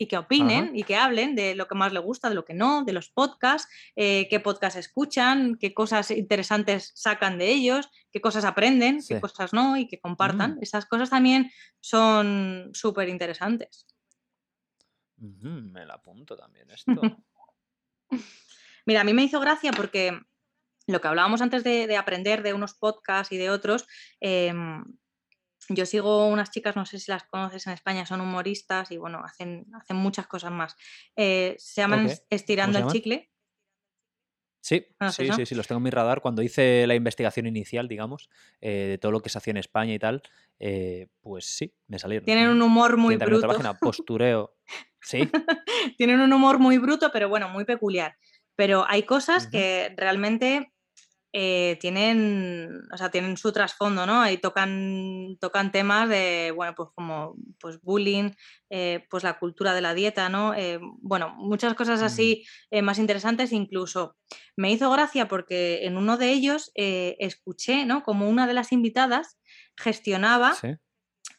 y que opinen y que hablen de lo que más les gusta, de lo que no, de los podcasts, eh, qué podcasts escuchan, qué cosas interesantes sacan de ellos, qué cosas aprenden, qué cosas no y que compartan. Mm. Esas cosas también son súper interesantes. me la apunto también esto. Mira, a mí me hizo gracia porque lo que hablábamos antes de, aprender de unos podcasts y de otros, em, yo sigo unas chicas, no sé si las conoces en España, son humoristas y bueno, hacen, hacen muchas cosas más. Eh, se llaman Estirando el Chicle. Sí, sí, sí, sí, los tengo en mi radar. Cuando hice la investigación inicial, digamos, eh, de todo lo que se hacía en España y tal, eh, pues sí, me salieron. Tienen un humor muy bruto. Página, postureo. Sí. Tienen un humor muy bruto, pero bueno, muy peculiar. Pero hay cosas que realmente eh, tienen, o sea, tienen su trasfondo, ¿no? Ahí tocan, tocan temas de, bueno, pues como pues bullying, eh, pues la cultura de la dieta, ¿no? Eh, bueno, muchas cosas mm. así más interesantes, incluso me hizo gracia porque en uno de ellos escuché, ¿no? Como una de las invitadas gestionaba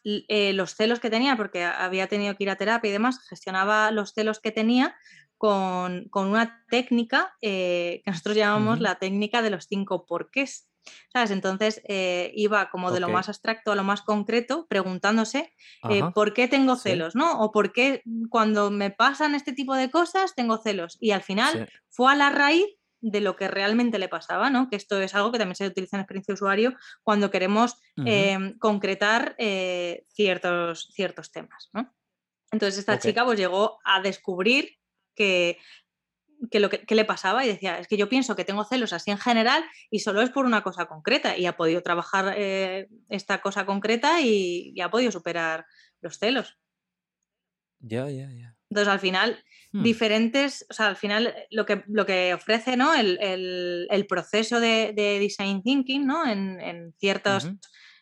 los celos que tenía, porque había tenido que ir a terapia y demás, gestionaba los celos que tenía con, una técnica eh, que nosotros llamamos la técnica de los cinco porqués. ¿Sabes? Entonces eh, iba como de lo más abstracto a lo más concreto, preguntándose eh, por qué tengo celos, ¿no? O por qué cuando me pasan este tipo de cosas tengo celos. Y al final fue a la raíz de lo que realmente le pasaba, ¿no? Que esto es algo que también se utiliza en experiencia de usuario cuando queremos concretar ciertos, ciertos temas, ¿no? Entonces esta chica pues llegó a descubrir que, lo que, le pasaba y decía, es que yo pienso que tengo celos así en general y solo es por una cosa concreta y ha podido trabajar eh, esta cosa concreta y, ha podido superar los celos. Ya, ya, ya. Entonces al final, hmm. diferentes, o sea, al final lo que, lo que ofrece ¿no? el, proceso de, design thinking ¿no? en, en, ciertas,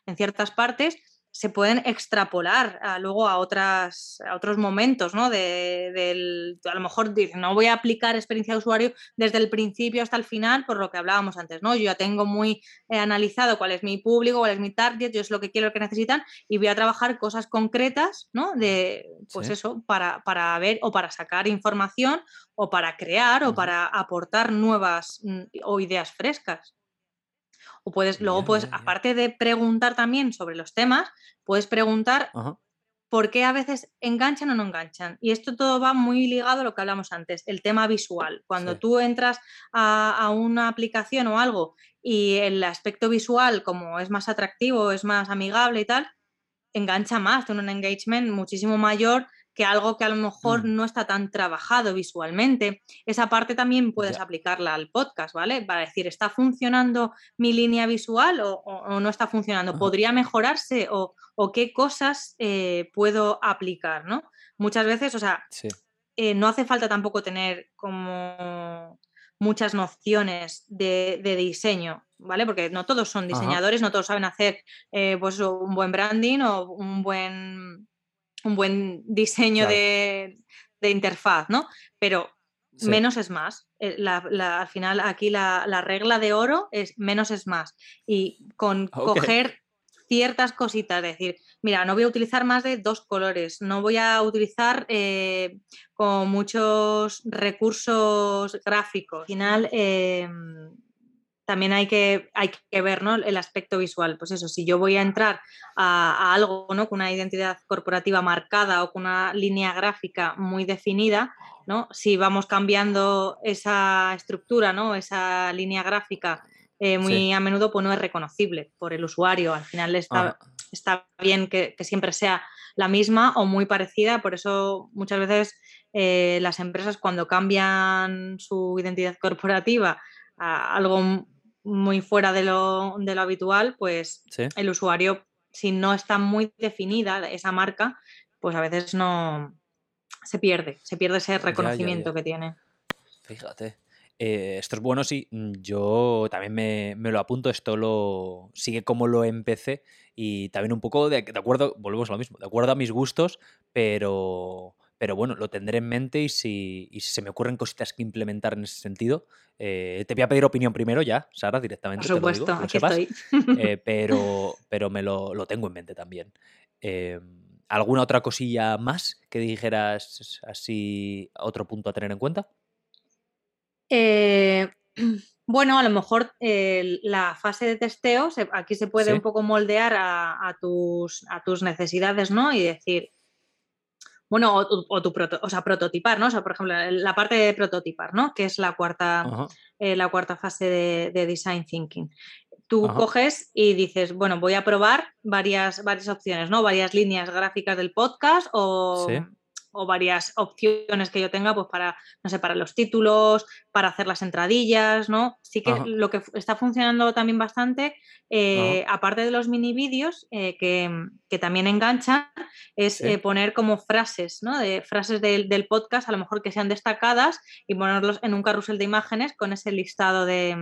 en ciertas partes se pueden extrapolar luego a, otras, a otros momentos, ¿no? De, del, a lo mejor no voy a aplicar experiencia de usuario desde el principio hasta el final, por lo que hablábamos antes, ¿no? Yo ya tengo muy eh, analizado cuál es mi público, cuál es mi target, yo es lo que quiero, lo que necesitan, y voy a trabajar cosas concretas, ¿no? De, pues eso, para, para, ver o para sacar información o para crear o para aportar nuevas mm, o ideas frescas. O puedes, luego puedes, aparte de preguntar también sobre los temas, puedes preguntar por qué a veces enganchan o no enganchan. Y esto todo va muy ligado a lo que hablamos antes, el tema visual. Cuando tú entras a, una aplicación o algo y el aspecto visual, como es más atractivo, es más amigable y tal, engancha más, tiene un engagement muchísimo mayor que algo que a lo mejor mm. no está tan trabajado visualmente. Esa parte también puedes aplicarla al podcast, ¿vale? Para decir, ¿está funcionando mi línea visual o, no está funcionando? ¿Podría mejorarse o, qué cosas eh, puedo aplicar, ¿no? Muchas veces, o sea, eh, no hace falta tampoco tener como muchas nociones de, diseño, ¿vale? Porque no todos son diseñadores, no todos saben hacer eh, pues, un buen branding o un buen un buen diseño de, interfaz, ¿no? Pero menos es más. Eh, al final aquí la, regla de oro es menos es más. Y con coger ciertas cositas, decir, mira, no voy a utilizar más de dos colores, no voy a utilizar eh, con muchos recursos gráficos. Al final, em, también hay que, hay que ver el aspecto visual. Pues eso, si yo voy a entrar a, algo ¿no? con una identidad corporativa marcada o con una línea gráfica muy definida, ¿no? si vamos cambiando esa estructura, ¿no? esa línea gráfica eh, muy a menudo pues no es reconocible por el usuario. Al final está, está bien que, siempre sea la misma o muy parecida, por eso muchas veces eh, las empresas cuando cambian su identidad corporativa a algo muy fuera de lo, habitual, pues el usuario, si no está muy definida esa marca, pues a veces no se pierde, se pierde ese reconocimiento que tiene. Fíjate. Eh, esto es bueno, sí. Mm, yo también me, me, lo apunto. Esto lo sigue como lo empecé. Y también un poco de, de acuerdo, volvemos a lo mismo, de acuerdo a mis gustos, pero pero bueno, lo tendré en mente y si, se me ocurren cositas que implementar en ese sentido, eh, te voy a pedir opinión primero ya, Sara, directamente. Por supuesto, aquí estoy. Eh, pero, pero me lo, tengo en mente también. Em, ¿Alguna otra cosilla más que dijeras así, otro punto a tener en cuenta? Eh, bueno, a lo mejor la fase de testeo, aquí se puede un poco moldear a, tus, a tus necesidades, ¿no? Y decir, bueno, o, tu o sea, prototipar, ¿no? O sea, por ejemplo, la parte de prototipar, ¿no? Que es la cuarta, eh, la cuarta fase de, design thinking. Tú coges y dices, bueno, voy a probar varias, varias opciones, ¿no? Varias líneas gráficas del podcast o, o varias opciones que yo tenga, pues para, no sé, para los títulos, para hacer las entradillas, ¿no? Sí que lo que está funcionando también bastante, eh, aparte de los mini vídeos, eh, que, también enganchan, es eh, poner como frases, ¿no? De frases del, podcast, a lo mejor que sean destacadas y ponerlos en un carrusel de imágenes con ese listado de,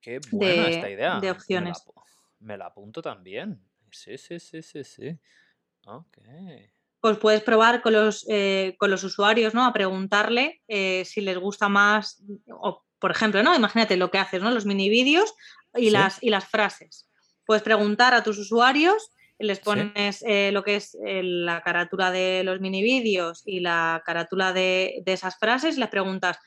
Qué buena esta idea. de opciones. Me la, apunto también. Sí, sí, sí, sí, sí. Ok pues puedes probar con los, eh, con los usuarios, ¿no? A preguntarle eh, si les gusta más, o por ejemplo, ¿no? Imagínate lo que haces, ¿no? Los mini vídeos y, las, y las frases. Puedes preguntar a tus usuarios, les pones eh, lo que es la carátula de los mini vídeos y la carátula de, de esas frases y les preguntas,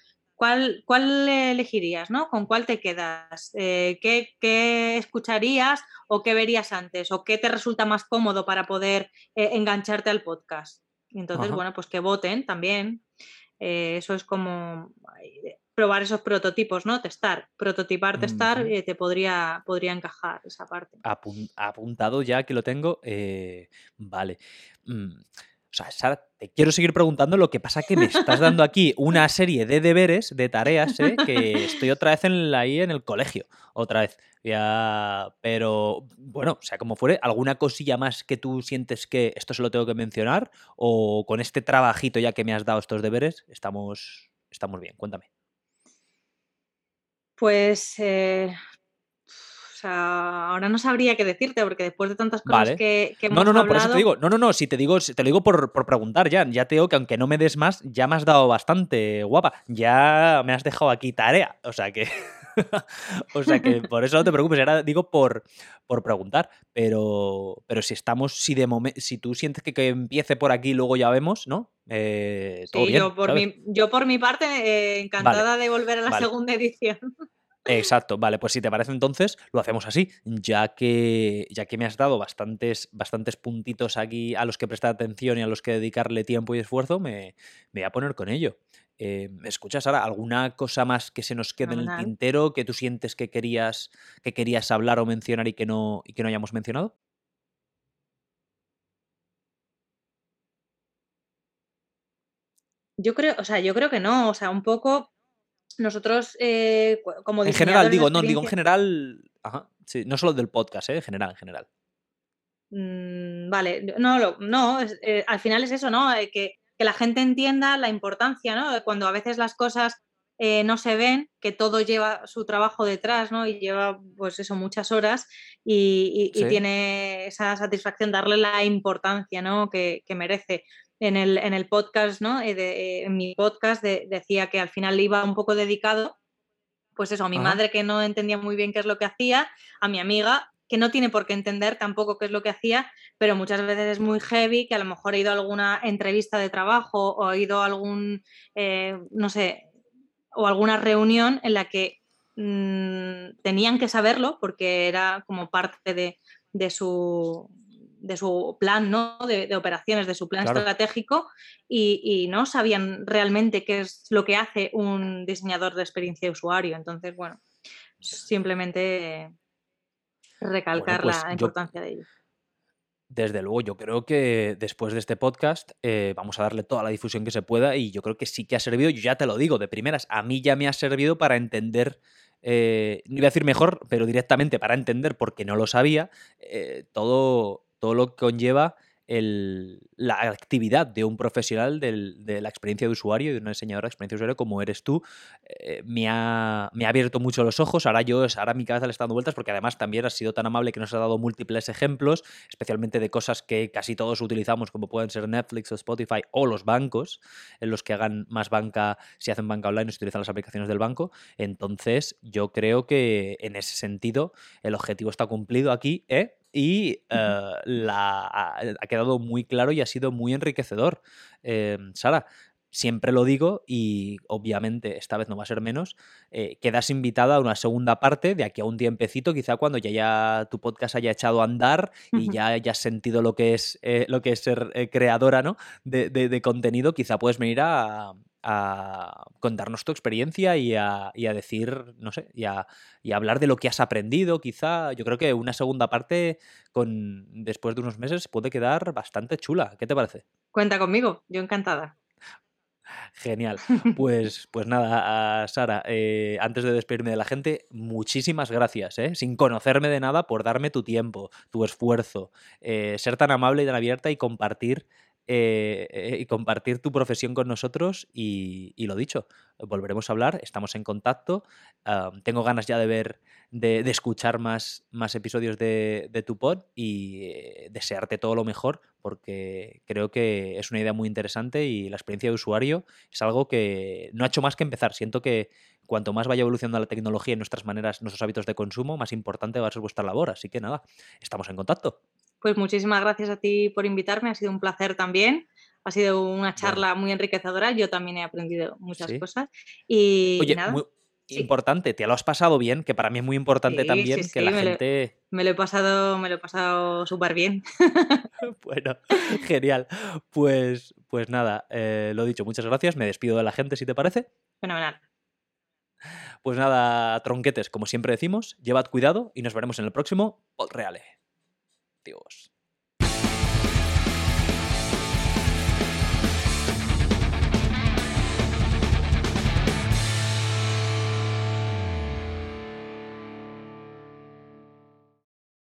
¿Cuál, elegirías? ¿no? ¿Con cuál te quedas? Eh, ¿qué, escucharías o qué verías antes? ¿O qué te resulta más cómodo para poder eh, engancharte al podcast? Entonces, bueno, pues que voten también. Eh, eso es como probar esos prototipos, ¿no? Testar, prototipar, testar, te podría, podría encajar esa parte. apuntado ya que lo tengo. vale. Mm, o sea, te quiero seguir preguntando, lo que pasa que me estás dando aquí una serie de deberes, de tareas, ¿eh? que estoy otra vez en ahí en el colegio, otra vez. Ya, pero bueno, o sea, como fuere, ¿alguna cosilla más que tú sientes que esto se lo tengo que mencionar? ¿O con este trabajito ya que me has dado estos deberes, estamos, estamos bien? Cuéntame. Pues eh, sea, ahora no sabría qué decirte, porque después de tantas cosas que, que, hemos No, no, no, por eso te digo, no, no, no, si te digo, te lo digo por, preguntar ya, ya te digo que aunque no me des más, ya me has dado bastante, guapa, ya me has dejado aquí tarea, o sea que... o sea que por eso no te preocupes, ahora digo por, por preguntar, pero, pero si estamos, si de si tú sientes que, empiece por aquí, luego ya vemos, ¿no? Eh, sí, yo, por mi, yo por mi parte, eh, encantada de volver a la segunda edición. Exacto, vale, pues si te parece entonces, lo hacemos así, ya que, ya que me has dado bastantes, bastantes puntitos aquí a los que prestar atención y a los que dedicarle tiempo y esfuerzo, me, voy a poner con ello. Eh, ¿Escuchas ahora alguna cosa más que se nos quede en el tintero que tú sientes que querías, que querías hablar o mencionar y que no, y que no hayamos mencionado? Yo creo, o sea, yo creo que no, o sea, un poco nosotros, eh, como En general, digo, no, digo en general. Ajá, sí, no solo del podcast, ¿eh? en general, en general. Mm, vale, no, no eh, al final es eso, ¿no? Eh, que, la gente entienda la importancia, ¿no? Cuando a veces las cosas no se ven, que todo lleva su trabajo detrás, ¿no? Y lleva, pues eso, muchas horas y, tiene esa satisfacción darle la importancia, ¿no? Que, que merece en el, en el podcast, ¿no? Eh, eh, en mi podcast decía que al final iba un poco dedicado, pues eso, a mi madre que no entendía muy bien qué es lo que hacía, a mi amiga que no tiene por qué entender tampoco qué es lo que hacía, pero muchas veces es muy heavy, que a lo mejor ha ido a alguna entrevista de trabajo o ha ido a algún, eh, no sé, o alguna reunión en la que mm, tenían que saberlo porque era como parte de, su, de su plan ¿no? de, operaciones, de su plan estratégico y, no sabían realmente qué es lo que hace un diseñador de experiencia de usuario. Entonces, bueno, simplemente recalcar pues la importancia de ello. Desde luego, yo creo que después de este podcast eh, vamos a darle toda la difusión que se pueda y yo creo que sí que ha servido, yo ya te lo digo de primeras, a mí ya me ha servido para entender, eh, no iba a decir mejor, pero directamente para entender, porque no lo sabía, eh, todo, todo lo que conlleva la actividad de un profesional de la experiencia de usuario, de una diseñadora de experiencia de usuario como eres tú, eh, me, ha, me, ha, abierto mucho los ojos. Ahora yo, ahora mi cabeza le está dando vueltas porque además también has sido tan amable que nos ha dado múltiples ejemplos, especialmente de cosas que casi todos utilizamos, como pueden ser Netflix o Spotify o los bancos, en los que hagan más banca, si hacen banca online o si utilizan las aplicaciones del banco. Entonces, yo creo que en ese sentido el objetivo está cumplido aquí, ¿eh? Y eh, la, ha, quedado muy claro y ha sido muy enriquecedor. Eh, Sara, siempre lo digo y obviamente esta vez no va a ser menos, eh, quedas invitada a una segunda parte de aquí a un tiempecito, quizá cuando ya, ya tu podcast haya echado a andar y ya hayas sentido lo que es, lo que es ser creadora ¿no? de, de, contenido, quizá puedes venir a, a contarnos tu experiencia y a, decir, no sé, y a, hablar de lo que has aprendido, quizá. Yo creo que una segunda parte, con después de unos meses, puede quedar bastante chula. ¿Qué te parece? Cuenta conmigo, yo encantada. Genial. Pues, pues nada, Sara, eh, antes de despedirme de la gente, muchísimas gracias, ¿eh? sin conocerme de nada, por darme tu tiempo, tu esfuerzo, eh, ser tan amable y tan abierta y compartir eh, eh, y compartir tu profesión con nosotros y, lo dicho, volveremos a hablar, estamos en contacto, tengo ganas ya de ver, de, escuchar más, más episodios de, tu pod y eh, desearte todo lo mejor porque creo que es una idea muy interesante y la experiencia de usuario es algo que no ha hecho más que empezar. Siento que cuanto más vaya evolucionando la tecnología y nuestras maneras, nuestros hábitos de consumo, más importante va a ser vuestra labor. Así que nada, estamos en contacto. Pues muchísimas gracias a ti por invitarme, ha sido un placer también. Ha sido una charla muy enriquecedora, yo también he aprendido muchas cosas. Y Oye, Muy importante, te lo has pasado bien, que para mí es muy importante también que la gente... me lo he pasado, me lo he pasado súper bien. bueno, genial. Pues, pues nada, eh, lo dicho, muchas gracias. Me despido de la gente, si te parece. Fenomenal. Pues nada, tronquetes, como siempre decimos, llevad cuidado y nos veremos en el próximo Pod Reale. Dios.